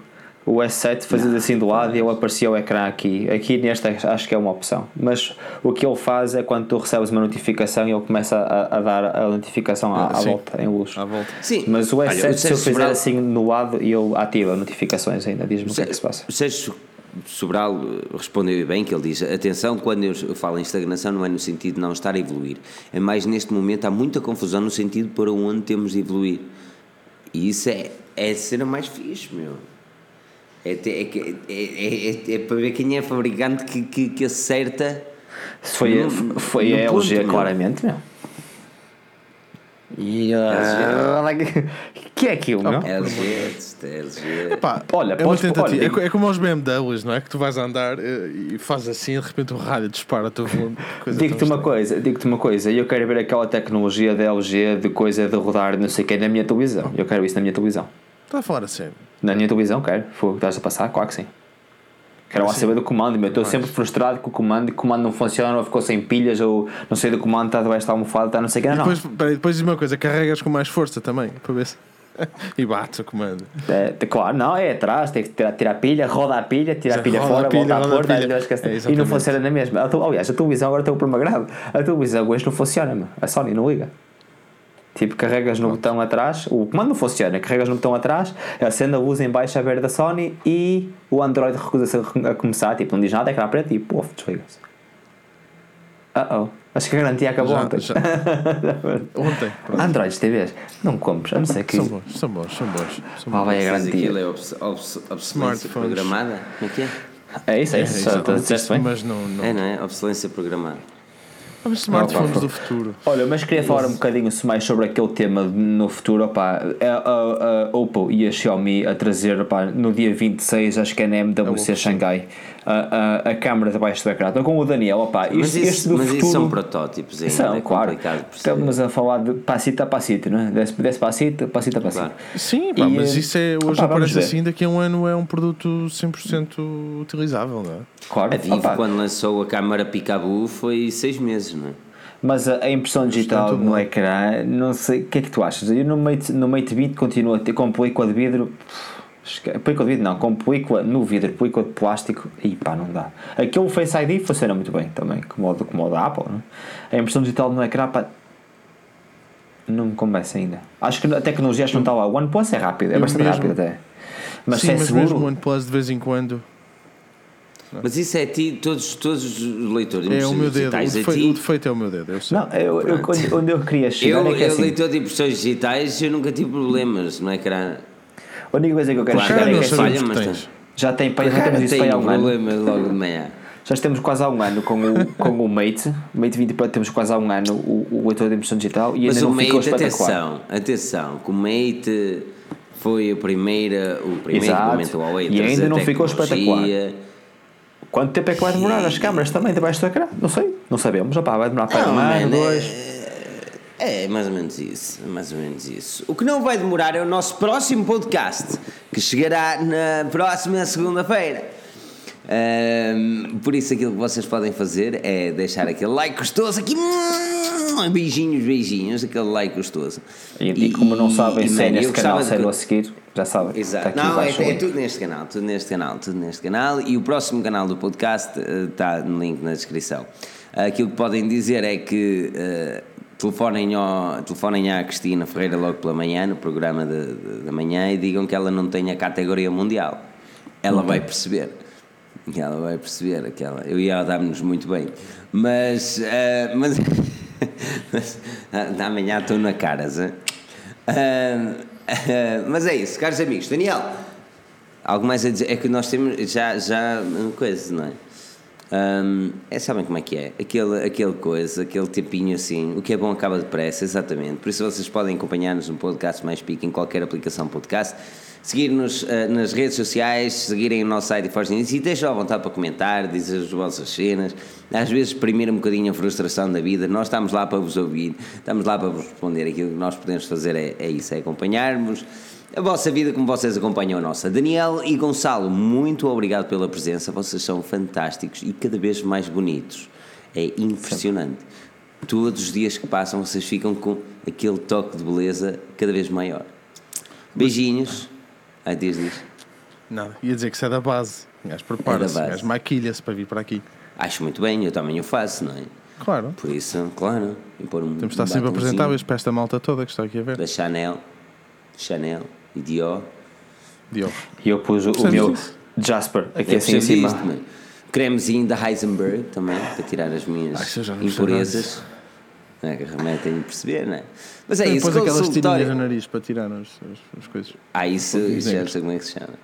o S7 fazendo assim do lado e ele aparecia o ecrã aqui. Aqui neste acho que é uma opção. Mas o que ele faz é quando tu recebes uma notificação e ele começa a, a dar a notificação à, ah, à volta, em luz. À volta. Sim. Mas o S7, Olha, o se eu fizer assim no lado, ele ativa notificações ainda. Diz-me o que é que se passa. O Sérgio Sobral respondeu bem que ele diz atenção quando eu falo em estagnação não é no sentido de não estar a evoluir. É mais neste momento há muita confusão no sentido para onde temos de evoluir. E isso é, é a cena mais fixe meu. É, é, é, é, para ver quem é a fabricante que, que, que acerta foi, no, foi no a LG ponto, claramente meu e uh, que é aquilo, não? LG, LG. Epá, Olha, é, podes, olha, é, é como aos BMWs, não é? Que tu vais andar eh, e fazes assim e de repente o rádio dispara volume. Digo-te uma coisa, digo-te uma coisa, eu quero ver aquela tecnologia da LG de coisa de rodar não sei o que na minha televisão. Eu quero isso na minha televisão. Está a falar a sério? Na minha televisão, quero. Foi o que estás a passar? Claro que sim. Quero lá saber do comando, meu. Estou sempre frustrado com o comando, que o comando não funciona, ou ficou sem pilhas, ou não sei do comando, está debaixo da almofada, está não sei o que, não. Depois, peraí, depois diz uma coisa, carregas com mais força também, para ver se. e bate o comando. É, claro, não, é atrás, tem que tirar, tirar a pilha, roda a pilha, tira a pilha fora, a pilha, volta a pôr, é, e não funciona na mesma. Aliás, a televisão agora tem um problema grave. A televisão hoje não funciona, meu. a Sony não liga. Tipo, carregas no botão atrás, o comando não funciona, carregas no botão atrás, acende a luz em baixo a ver da Sony e o Android recusa-se a começar, tipo, não diz nada, é ecrã preto e pof, desliga-se. Uh oh. Acho que a garantia acabou já, ontem. Já. ontem. Androids TVs, não compres, a não ser que. São bons, são bons, são bons. São Qual vai a garantia? Aquilo é obs obs obsolescência programada? Como é que é? É isso, é isso. É, é, disseste bem? Mas não, não... É, não é? Obsolência programada. Os smartphones do futuro. Olha, mas queria falar um bocadinho mais sobre aquele tema no futuro. Opa, a, a, a Oppo e a Xiaomi a trazer opa, no dia 26, acho que é na MWC Xangai, a, a, a câmara debaixo do ecrã. Então, com o Daniel, opa, mas este, isso, do mas futuro. Isso são protótipos, ainda são, é claro. Estamos a falar de passito a passito, não é? Desce, desce passito, passito a passito. Claro. Sim, pá, e, mas isso é, hoje opa, aparece assim, daqui a um ano é um produto 100% utilizável, não é? Claro. A Vivo, quando lançou a câmara Picaboo, foi 6 meses, não é? Mas a, a impressão digital no ecrã, não sei, o que é que tu achas? Eu no Mate, no Mate 20 continuo a ter com película de vidro. Película de vidro não, com película no vidro, película de plástico, e pá, não dá. Aquele Face ID funciona muito bem também, como o, como o da Apple, não? É? A impressão digital no ecrã, pá, não me convence ainda. Acho que a tecnologia acho que não está lá. O OnePlus é rápido, é bastante mesmo, rápido até. Mas sim, é mas seguro. mesmo o OnePlus de vez em quando mas isso é ti, todos, todos os leitores É o meu dedo, o defeito, é o defeito é o meu dedo. Eu sei. Não, eu, eu, onde eu queria chegar eu, é que eu assim, leitor de impressões digitais, eu nunca tive problemas no ecrã. A única coisa que eu quero Claro, chegar Cara, é que que mas tens. já tem, já Cara, temos isso tem para há um ano. problema logo de manhã. Já temos quase há um ano com o, com o Mate, Mate 20 Pro temos quase há um ano o, o leitor de impressão digital e Mas ainda o não ficou Mate, espetacular. atenção, atenção, que o Mate foi a primeira, o primeiro Exato. momento Huawei E ainda não ficou tecnologia. Quanto tempo é que vai demorar as câmaras também debaixo do ecrã? Não sei, não sabemos. Opá, vai demorar para Não, um ano, dois. É, mais ou menos isso, mais ou menos isso. O que não vai demorar é o nosso próximo podcast, que chegará na próxima segunda-feira. Ahm, por isso aquilo que vocês podem fazer é deixar aquele like gostoso aqui, beijinhos, beijinhos, aquele like gostoso. E, e como não sabem e, se é neste canal, se é no a seguir, já sabem. Exato. Está aqui Não, é, é tudo neste canal, tudo neste canal, tudo neste canal. E o próximo canal do podcast eh, está no link na descrição. Aquilo que podem dizer é que eh, telefonem, ao, telefonem à Cristina Ferreira logo pela manhã, no programa de- de- da manhã, e digam que ela não tem a categoria mundial. Ela vai perceber. Ela vai perceber aquela. Eu e ela damos-nos muito bem. Mas. eh, mas, mas ah, amanhã estou na caras. hein? Ah, ah, mas é isso, caros amigos. Daniel, algo mais a dizer? É que nós temos já, já coisa, não é? Ahm, é, sabem como é que é? Aquele, aquele coisa, aquele tempinho assim, o que é bom acaba depressa, exatamente. Por isso vocês podem acompanhar-nos no podcast Mais Pique em qualquer aplicação podcast, seguir-nos ah, nas redes sociais, seguirem o nosso site Forge e deixem à vontade para comentar, dizer as vossas cenas. Às vezes exprimir um bocadinho a frustração da vida, nós estamos lá para vos ouvir, estamos lá para vos responder. Aquilo que nós podemos fazer é, é isso, é acompanhar-vos a vossa vida como vocês acompanham a nossa. Daniel e Gonçalo, muito obrigado pela presença. Vocês são fantásticos e cada vez mais bonitos. É impressionante. Todos os dias que passam, vocês ficam com aquele toque de beleza cada vez maior. Beijinhos. Ai, diz, diz. Nada, ia dizer que isso é da base. Gajo prepara-se, É maquilha-se para vir para aqui. Acho muito bem, eu também o faço, não é? Claro, Por isso, claro, um temos de estar sempre apresentáveis para esta malta toda que está aqui a ver. Da Chanel, Chanel e Dior. Diogo. E eu pus o, o meu isso? Jasper aqui Eu assim em cima. isto, mano. Cremezinho da Heisenberg também, para tirar as minhas eu já não impurezas. É, que remetem a perceber, não é? Mas é isso, Depois aquelas tirinhas no nariz para tirar as, as, as coisas. Ah, isso, isso já não sei como é que se chama.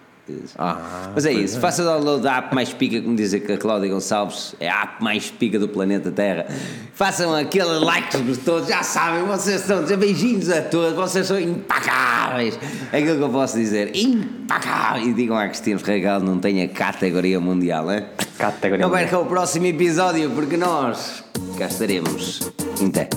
Ah, Mas é, é isso, é. faça download da app mais pica, como diz a Cláudia Gonçalves, é a app mais pica do planeta Terra. Façam aquele like de todos, já sabem, vocês são beijinhos a todos, vocês são impacáveis. É aquilo que eu posso dizer, impacáveis. E digam a Cristina Regal não tenha categoria mundial, hein? Categoria não percam o próximo episódio, porque nós cá estaremos. Até.